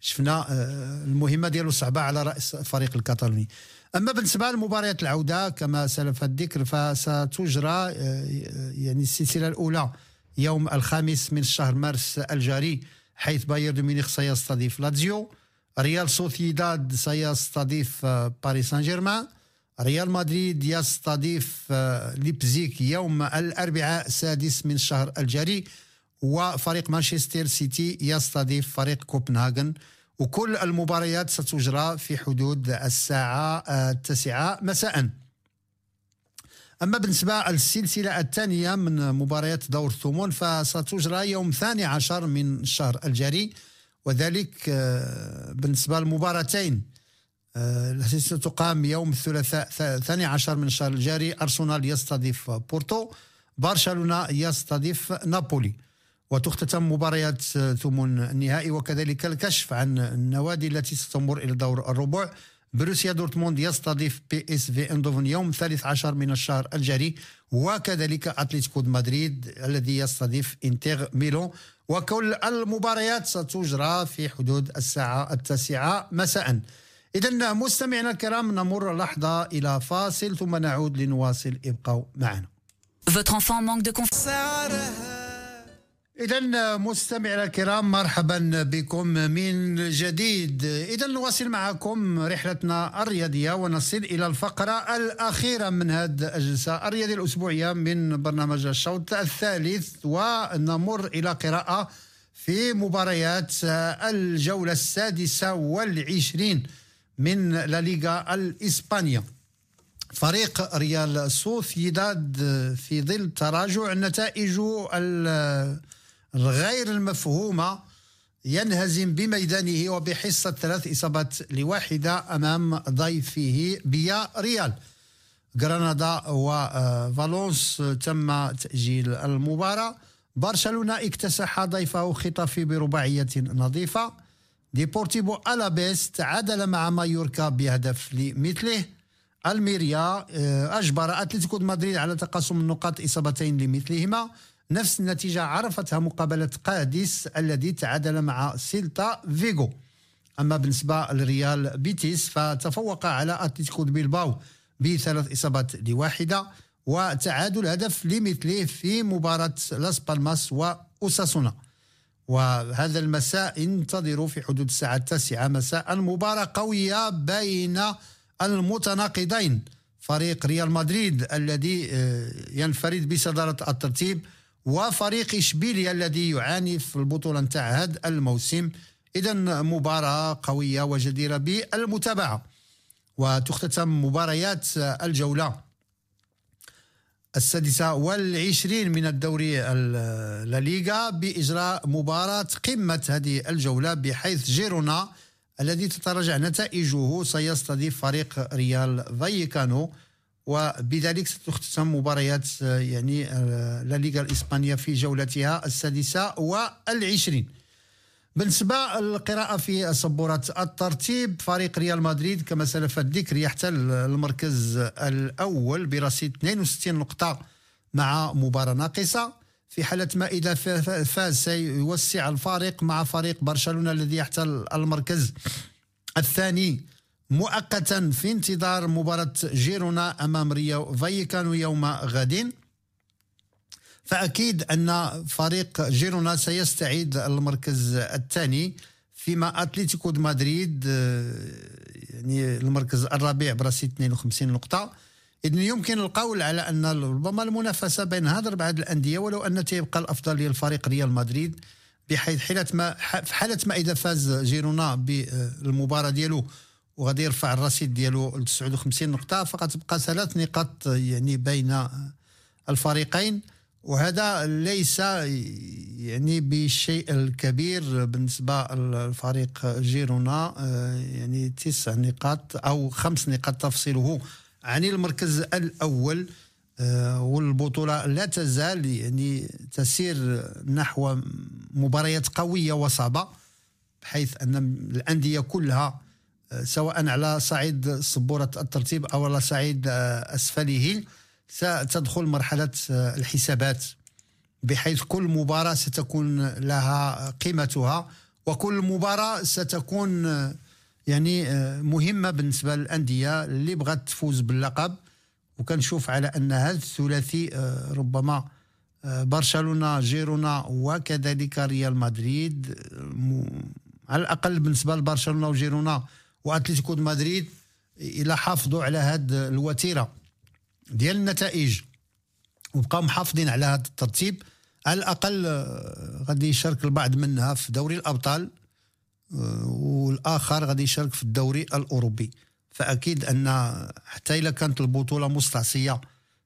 شفنا آه، المهمة ديالو صعبة على رأس الفريق الكتالوني أما بالنسبة لمباريات العودة كما سلف الذكر فستجرى آه، يعني السلسلة الأولى يوم الخامس من الشهر مارس الجاري. حيث بايرن ميونخ سيستضيف لاتزيو ريال سوسيداد سيستضيف آه، باريس سان جيرمان ريال مدريد يستضيف آه، ليبزيك يوم الأربعاء السادس من الشهر الجاري وفريق مانشستر سيتي يستضيف فريق كوبنهاغن. وكل المباريات ستجرى في حدود الساعة آه، التاسعة مساء. أما بالنسبة للسلسلة الثانية من مباريات دور الثمون فستجرى يوم الثاني عشر من الشهر الجاري وذلك آه، بالنسبة للمباراتين. التي ستقام يوم الثلاثاء الثاني عشر من الشهر الجاري أرسنال يستضيف بورتو برشلونة يستضيف نابولي. وتختتم مباريات ثمن النهائي وكذلك الكشف عن النوادي التي ستمر إلى دور الربع. بروسيا دورتموند يستضيف بي اس في إندوفن يوم الثالث عشر من الشهر الجاري وكذلك أتلتيكو مدريد الذي يستضيف انتر ميلان وكل المباريات ستجرى في حدود الساعة التاسعة مساء. إذا مستمعينا الكرام نمر لحظة إلى فاصل ثم نعود لنواصل. ابقوا معنا. Votre enfant manque de confiance. إذا مستمعينا الكرام مرحبا بكم من جديد. إذا نواصل معكم رحلتنا الرياضية ونصل إلى الفقرة الأخيرة من هذه الجلسة الرياضية الأسبوعية من برنامج الشوط الثالث ونمر إلى قراءة في مباريات الجولة السادسة والعشرين من لا ليغا الإسبانية. فريق ريال سوسيداد في ظل تراجع النتائج الغير المفهومة ينهزم بميدانه وبحصة ثلاث إصابات لواحدة أمام ضيفه فيا ريال. غرناطة وفالونس تم تأجيل المباراة. برشلونة اكتسح ضيفه خيتافي برباعية نظيفة. ديبورتيفو ألافيس تعادل مع مايوركا بهدف لمثله. ألميريا آه، أجبر أتلتيكو مدريد على تقاسم النقاط إصابتين لمثلهما. نفس النتيجة عرفتها مقابلة قاديس الذي تعادل مع سيلتا فيغو. أما بالنسبة لريال بيتيس فتفوق على أتلتيكو بيلباو بثلاث إصابات لواحدة وتعادل هدف لمثله في مباراة لاس بالماس وأوساسونا. وهذا المساء انتظروا في حدود الساعة التاسعة مساء مباراة قوية بين المتناقضين. فريق ريال مدريد الذي آه، ينفرد بصدارة الترتيب وفريق إشبيليا الذي يعاني في البطولة نتاع هذا الموسم. اذا مباراة قوية وجديرة بالمتابعة. وتختتم مباريات الجولة السادسة والعشرين من الدوري الليغا بإجراء مباراة قمة هذه الجولة بحيث جيرونا الذي تتراجع نتائجه سيستضيف فريق رايو فايكانو. وبذلك ستختتم مباريات يعني لا ليغا الإسبانية في جولتها السادسة والعشرين. بالنسبة للقراءة في سبورة الترتيب فريق ريال مدريد كما سلف الذكر يحتل المركز الأول برصيد 62 نقطة مع مباراة ناقصة. في حالة ما إذا فاز سيوسع الفارق مع فريق برشلونة الذي يحتل المركز الثاني مؤقتا في انتظار مباراة جيرونا أمام رايو فايكانو يوم غد. فأكيد أن فريق جيرونا سيستعيد المركز الثاني فيما أتلتيكو دو مدريد آه، يعني المركز الرابع برصيد 52 نقطة. إذن يمكن القول على أن ربما المنافسة بين هذه الأربعة الأندية ولو أن تيبقى الأفضل للفريق ريال مدريد بحيث حالة ما في حالة ما إذا فاز جيرونا بالمباراة ديالو. وغادي يرفع الرصيد ديالو ل 59 نقطة فقط تبقى ثلاث نقاط يعني بين الفريقين. وهذا ليس يعني بالشيء الكبير بالنسبة للفريق جيرونا يعني تسع نقاط أو خمس نقاط تفصيله عن المركز الأول. آه، والبطولة لا تزال يعني تسير نحو مباريات قوية وصعبة بحيث أن الأندية كلها سواء على صعيد سبورة الترتيب أو على صعيد أسفله ستدخل مرحلة آه، الحسابات بحيث كل مباراة ستكون لها قيمتها وكل مباراة ستكون آه، يعني آه، مهمة بالنسبة للأندية اللي بغات تفوز باللقب. وكنشوف على أن هذا الثلاثي ربما برشلونة جيرونا وكذلك ريال مدريد على الأقل بالنسبة لبرشلونة وجيرونا وأتلتيكو مدريد إلى حافظوا على هذه الوتيرة ديال النتائج. وبقاو محافظين على هذا الترتيب. على الأقل آه، غادي يشارك البعض منها في دوري الأبطال آه، والآخر غادي يشارك في الدوري الأوروبي. فأكيد أن حتى اذا كانت البطولة مستعصية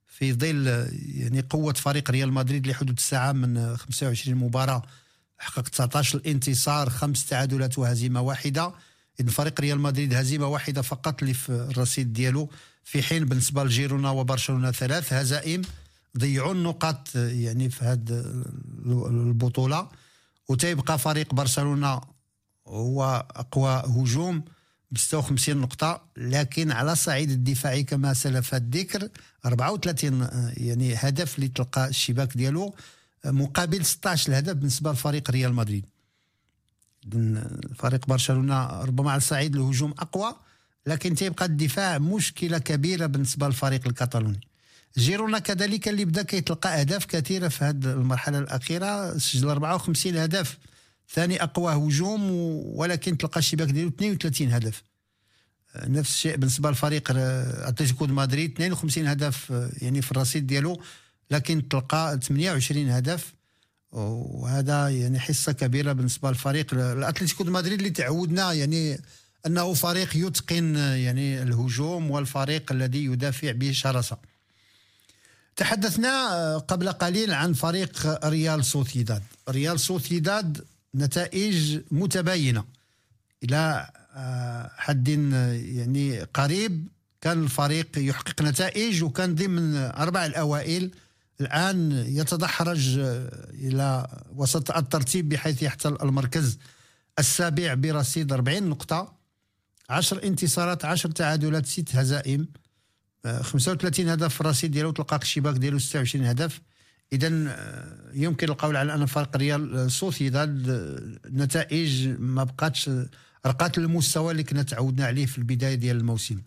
في ظل يعني قوة فريق ريال مدريد لحدود الساعة من 25 مباراة حقق 19 الانتصار خمس تعادلات وهزيمة واحدة. اذا فريق ريال مدريد هزيمة واحدة فقط اللي في الرصيد ديالو في حين بالنسبة لجيرونا وبرشلونة ثلاث هزائم ضيعوا النقاط يعني في هذه البطولة. وتيبقى فريق برشلونة هو أقوى هجوم ب 56 نقطة لكن على الصعيد الدفاعي كما سلف الذكر 34 يعني هدف اللي تلقى الشباك ديالو مقابل 16 الهدف بالنسبة لفريق ريال مدريد. فريق برشلونة ربما على الصعيد الهجوم أقوى لكن تيبقى الدفاع مشكلة كبيرة بالنسبة للفريق الكتالوني جيرونا كذلك اللي بدأ كيتلقى أهداف كثيرة في هذه المرحلة الأخيرة سجل 54 هدف ثاني أقوى هجوم ولكن تلقى الشباك ديالو 32 هدف. نفس الشيء بالنسبة للفريق أتلتيكو مدريد 52 هدف يعني في الرصيد ديالو لكن تلقى 28 هدف. وهذا يعني حصة كبيرة بالنسبة للفريق. الأتلتيكو مدريد اللي تعودنا يعني أنه فريق يتقن يعني الهجوم والفريق الذي يدافع بشراسه تحدثنا قبل قليل عن فريق ريال سوسيداد. ريال سوسيداد نتائج متباينة. إلى آه، حد يعني قريب كان الفريق يحقق نتائج وكان ضمن أربع الأوائل الآن يتدحرج إلى وسط الترتيب بحيث يحتل المركز السابع برصيد 40 نقطة. 10 انتصارات 10 تعادلات 6 هزائم. 35 آه، هدف في الرصيد ديالو تلقى الشباك ديالو 26 هدف. اذا آه، يمكن القول على أن فريق ريال سوسيداد النتائج آه، ما بقاتش رقات المستوى اللي كنا تعودنا عليه في البداية ديال الموسم.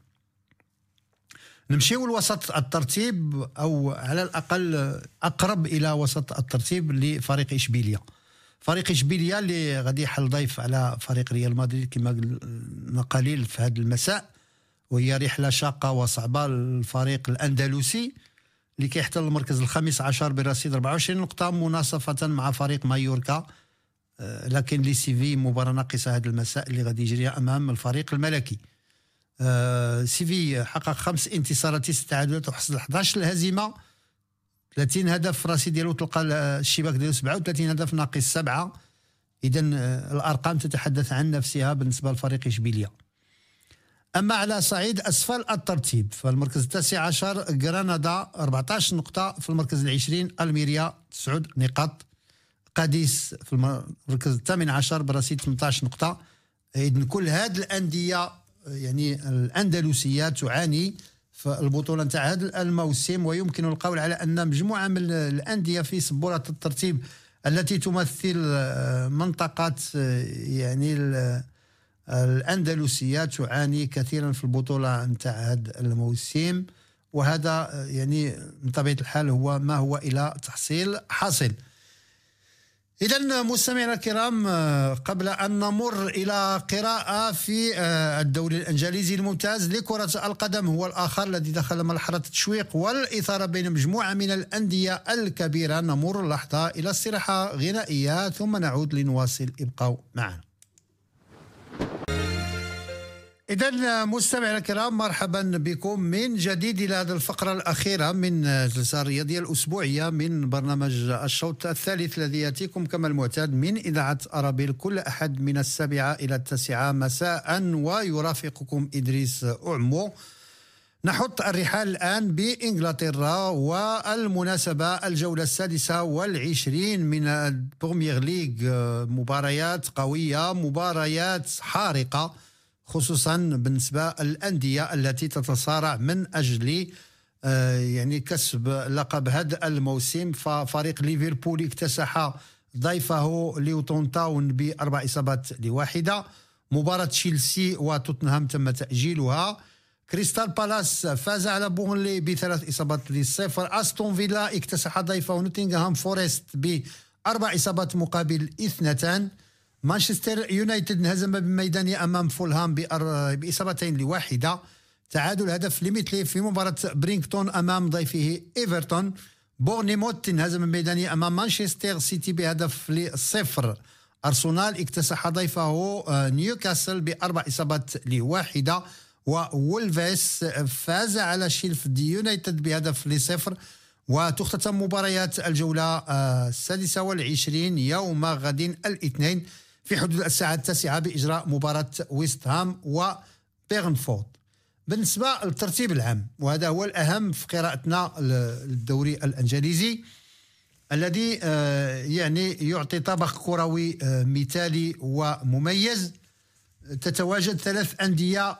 نمشيو لوسط الترتيب أو على الأقل أقرب إلى وسط الترتيب لفريق إشبيلية. فريق اشبيليا اللي غادي يحل ضيف على فريق ريال مدريد كما قلنا قليل في هذا المساء وهي رحلة شاقة وصعبة للفريق الأندلسي اللي كيحتل المركز الخامس عشر برصيد 24 نقطة مناصفة مع فريق مايوركا. آه، لكن لي سي في مباراة ناقصة هذا المساء اللي غادي يجري أمام الفريق الملكي. آه، سي في حقق خمس انتصارات ست تعادلات وحصل 11 الهزيمة. 30 هدف راسي ديالو تلقى الشباك ديالو 37 هدف ناقص سبعة. إذا آه، الأرقام تتحدث عن نفسها بالنسبة لفريق إشبيلية. أما على صعيد أسفل الترتيب فالمركز التاسع عشر غرناطة 14 نقطة في المركز العشرين ألميريا 9 نقاط. قاديس في المركز الثامن عشر برصيد 18 نقطة. إذن كل هذه الأندية يعني الأندلسية تعاني في البطولة نتاع هذا الموسم ويمكن القول على أن مجموعة من الأندية في سبورة الترتيب التي تمثل منطقة يعني الأندلسية تعاني كثيرا في البطولة نتاع هذا الموسم. وهذا يعني من طبيعة الحال هو ما هو إلى تحصيل حاصل. إذا مستمعينا الكرام قبل أن نمر إلى قراءة في الدوري الإنجليزي الممتاز لكرة القدم هو الآخر الذي دخل مرحلة التشويق والإثارة بين مجموعة من الأندية الكبيرة. نمر لحظة إلى استراحة غنائية ثم نعود لنواصل. ابقوا معنا. إذا مستمعينا الكرام مرحبا بكم من جديد إلى هذه الفقرة الأخيرة من الجلسة الرياضية الأسبوعية من برنامج الشوط الثالث الذي يأتيكم كما المعتاد من إذاعة أرابيل. كل أحد من السابعة إلى التاسعة مساء ويرافقكم إدريس أعمو. نحط الرحال الآن بإنجلترا والمناسبة الجولة السادسة والعشرين من البريمير ليغ. مباريات قوية مباريات حارقة. خصوصا بالنسبة للأندية التي تتصارع من أجل آه، يعني كسب لقب هذا الموسم. ففريق ليفربول اكتسح ضيفه لوتون تاون بأربع إصابات لواحدة. مباراة تشيلسي وتوتنهام تم تأجيلها. كريستال بالاس فاز على بورنلي بثلاث إصابات للصفر أستون فيلا اكتسح ضيفه نوتنغهام فورست بأربع إصابات مقابل اثنتان. مانشستر يونايتد انهزم بميدانه أمام فولهام بإصابتين لواحدة. تعادل هدف لمثله في مباراة برايتون أمام ضيفه إيفرتون. بورنيموت انهزم بميدانه أمام مانشستر سيتي بهدف لصفر. أرسنال اكتسح ضيفه آه، نيوكاسل بأربع إصابات لواحدة. وولفيس فاز على شيفيلد يونايتد بهدف لصفر. وتختتم مباريات الجولة آه، السادسة والعشرين يوم غد الاثنين. في حدود الساعة التاسعة بإجراء مباراة ويست هام وبيرنفورد بالنسبة للترتيب العام وهذا هو الأهم في قراءتنا للدوري الإنجليزي الذي آه، يعني يعطي طبق كروي آه، مثالي ومميز. تتواجد ثلاث أندية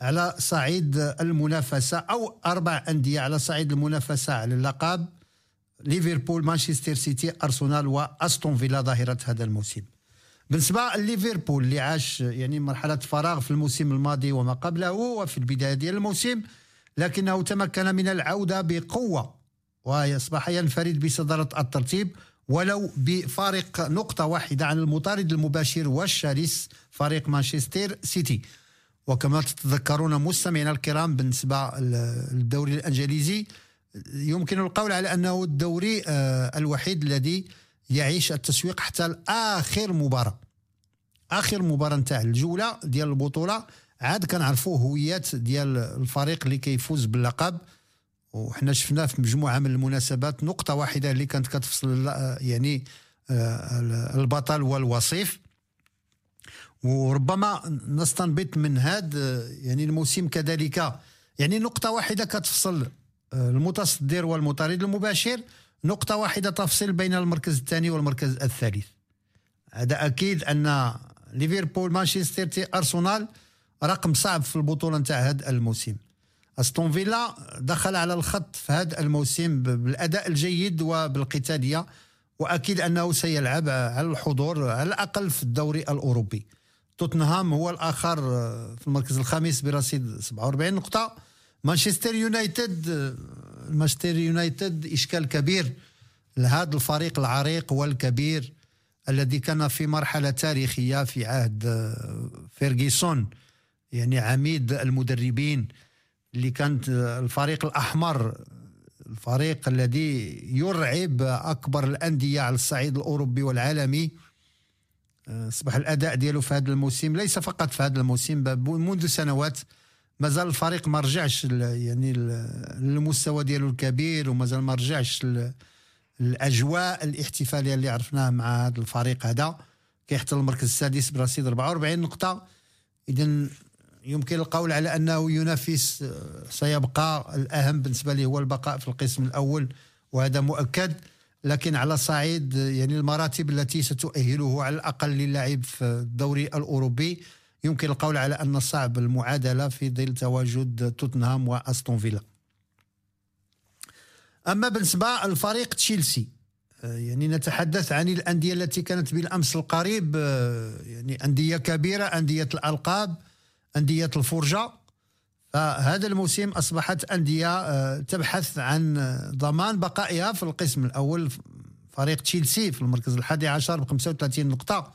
على صعيد المنافسة أو أربع أندية على صعيد المنافسة على اللقب. ليفربول مانشستر سيتي أرسنال وأستون فيلا ظاهرة هذا الموسم. بالنسبة لليفربول اللي عاش يعني مرحلة فراغ في الموسم الماضي وما قبله وفي البداية ديال الموسم لكنه تمكن من العودة بقوة ويصبح ينفرد بصدارة الترتيب ولو بفارق نقطة واحدة عن المطارد المباشر والشرس فريق مانشستر سيتي. وكما تتذكرون مستمعينا الكرام بالنسبة للدوري الإنجليزي يمكن القول على أنه الدوري آه، الوحيد الذي يعيش التسويق حتى لاخر مباراة. آخر مباراة نتاع الجولة ديال البطولة. عاد كنعرفوا هويات ديال الفريق اللي كيفوز باللقب. وحنا شفنا في مجموعة من المناسبات نقطة واحدة اللي كانت كتفصل يعني آه، البطل والوصيف. وربما نستنبط من هذا يعني الموسم كذلك. يعني نقطة واحدة كتفصل آه، المتصدر والمطارد المباشر. نقطة واحدة تفصل بين المركز الثاني والمركز الثالث. هذا أكيد أن ليفربول مانشستر أرسنال رقم صعب في البطولة نتاع هذا الموسم. أستون فيلا دخل على الخط في هذا الموسم بالأداء الجيد وبالقتالية وأكيد أنه سيلعب على الحضور على الأقل في الدوري الأوروبي. توتنهام هو الآخر في المركز الخامس برصيد 47 نقطة. مانشستر يونايتد مانشستر يونايتد إشكال كبير لهذا الفريق العريق والكبير الذي كان في مرحلة تاريخية في عهد آه، فيرغيسون يعني عميد المدربين اللي كانت الفريق الأحمر الفريق الذي يرعب أكبر الأندية على الصعيد الأوروبي والعالمي. أصبح الأداء ديالو في هذا الموسم ليس فقط في هذا الموسم منذ سنوات مازال الفريق ما رجعش يعني للمستوى ديالو الكبير ومازال ما رجعش الاجواء الاحتفالية اللي عرفناها مع هذا الفريق هذا. كيحتل المركز السادس برصيد 44 نقطة. اذا يمكن القول على أنه ينافس سيبقى الأهم بالنسبة لي هو البقاء في القسم الأول وهذا مؤكد. لكن على صعيد يعني المراتب التي ستؤهله على الأقل للعب في الدوري الأوروبي يمكن القول على أن صعب المعادلة في ظل تواجد توتنهام وأستون فيلا. أما بالنسبة لفريق تشيلسي. آه، يعني نتحدث عن الأندية التي كانت بالأمس القريب. آه، يعني أندية كبيرة أندية الألقاب أندية الفرجة. فهذا الموسم أصبحت أندية آه، تبحث عن ضمان بقائها في القسم الأول. فريق تشيلسي في المركز الحادي عشر ب 35 نقطة.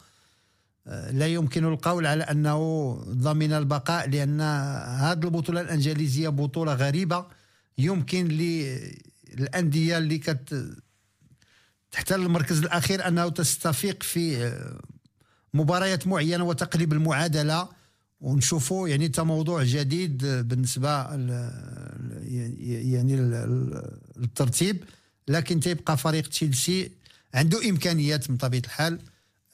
لا يمكن القول على أنه ضمن البقاء لأن هذه البطولة الأنجليزية بطولة غريبة يمكن للأندية اللي كت تحتل المركز الأخير أنه تستفيق في مباريات معينة وتقلب المعادلة. ونشوفوا يعني موضوع جديد بالنسبة يعني الترتيب لكن تيبقى فريق تشيلسي عنده إمكانيات من طبيعة الحال.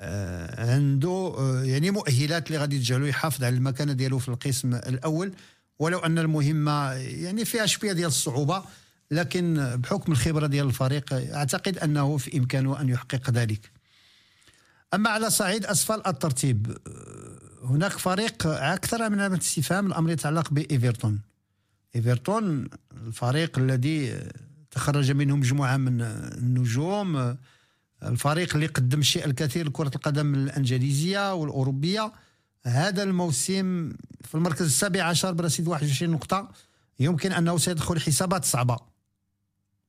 عنده آه، يعني مؤهلات اللي غادي تجعله يحافظ على المكانة ديالو في القسم الأول. ولو أن المهمة يعني فيها شوية ديال الصعوبة لكن بحكم الخبرة ديال الفريق أعتقد أنه في إمكانه أن يحقق ذلك. أما على صعيد أسفل الترتيب آه، هناك فريق أكثر من علامه استفهام الأمر يتعلق بإيفرتون. إيفرتون الفريق الذي تخرج منه مجموعة من النجوم الفريق اللي قدم الشيء الكثير لكرة القدم الإنجليزية والأوروبية. هذا الموسم في المركز السابع عشر برصيد 21 نقطة. يمكن أنه سيدخل حسابات صعبة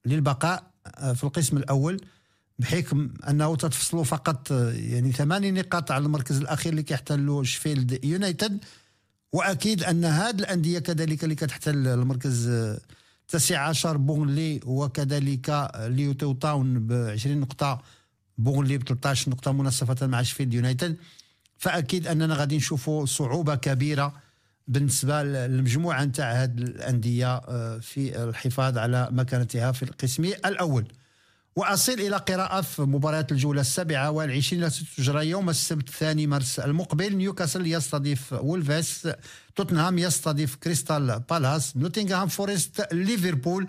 للبقاء في القسم الأول بحكم أنه تتفصل فقط يعني ثماني نقاط على المركز الأخير اللي كيحتلو شفيلد يونايتد. وأكيد أن هذه الأندية كذلك اللي كتحتل المركز التاسع عشر بيرنلي وكذلك لوتون تاون ب 20 نقطة. بيرنلي ب 13 نقطة مناصفة مع شفيلد يونايتد. فأكيد أننا غادي نشوفوا صعوبة كبيرة بالنسبة للمجموعة نتاع هذه الأندية آه، في الحفاظ على مكانتها في القسم الأول. وأصل إلى قراءة في مباريات الجولة السابعة والعشرين التي تجرى يوم السبت الثاني مارس المقبل. نيوكاسل يستضيف وولفيس توتنهام يستضيف كريستال بالاس. نوتنغهام فورست ليفربول.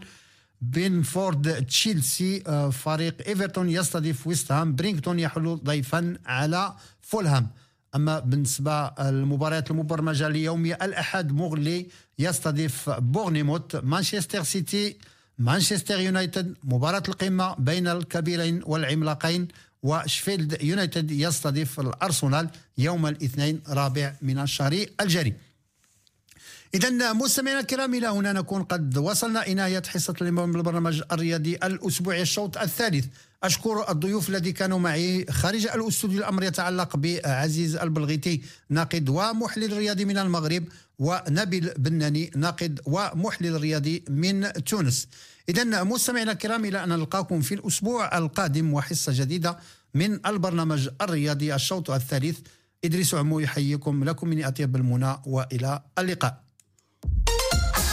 برينتفورد تشيلسي آه، فريق إيفرتون يستضيف ويست هام. برايتون يحل ضيفا على فولهام. أما بالنسبة للمباريات المبرمجة ليوم الأحد بيرنلي يستضيف بورنموث مانشستر سيتي مانشستر يونايتد. مباراة القمة بين الكبيرين والعملاقين وشفيلد يونايتد يستضيف الأرسنال يوم الاثنين رابع من الشهر الجاري. إذا مستمعينا الكرام إلى هنا نكون قد وصلنا إلى نهاية حصة اليوم البرنامج الرياضي الأسبوعي الشوط الثالث. أشكر الضيوف الذين كانوا معي خارج الأستوديو الأمر يتعلق بعزيز البلغيتي ناقد ومحلل رياضي من المغرب ونبيل بناني ناقد ومحلل رياضي من تونس. إذا مستمعينا الكرام إلى أن نلقاكم في الأسبوع القادم وحصة جديدة من البرنامج الرياضي الشوط الثالث. إدريس عمو يحييكم لكم من أطيب المنى وإلى اللقاء.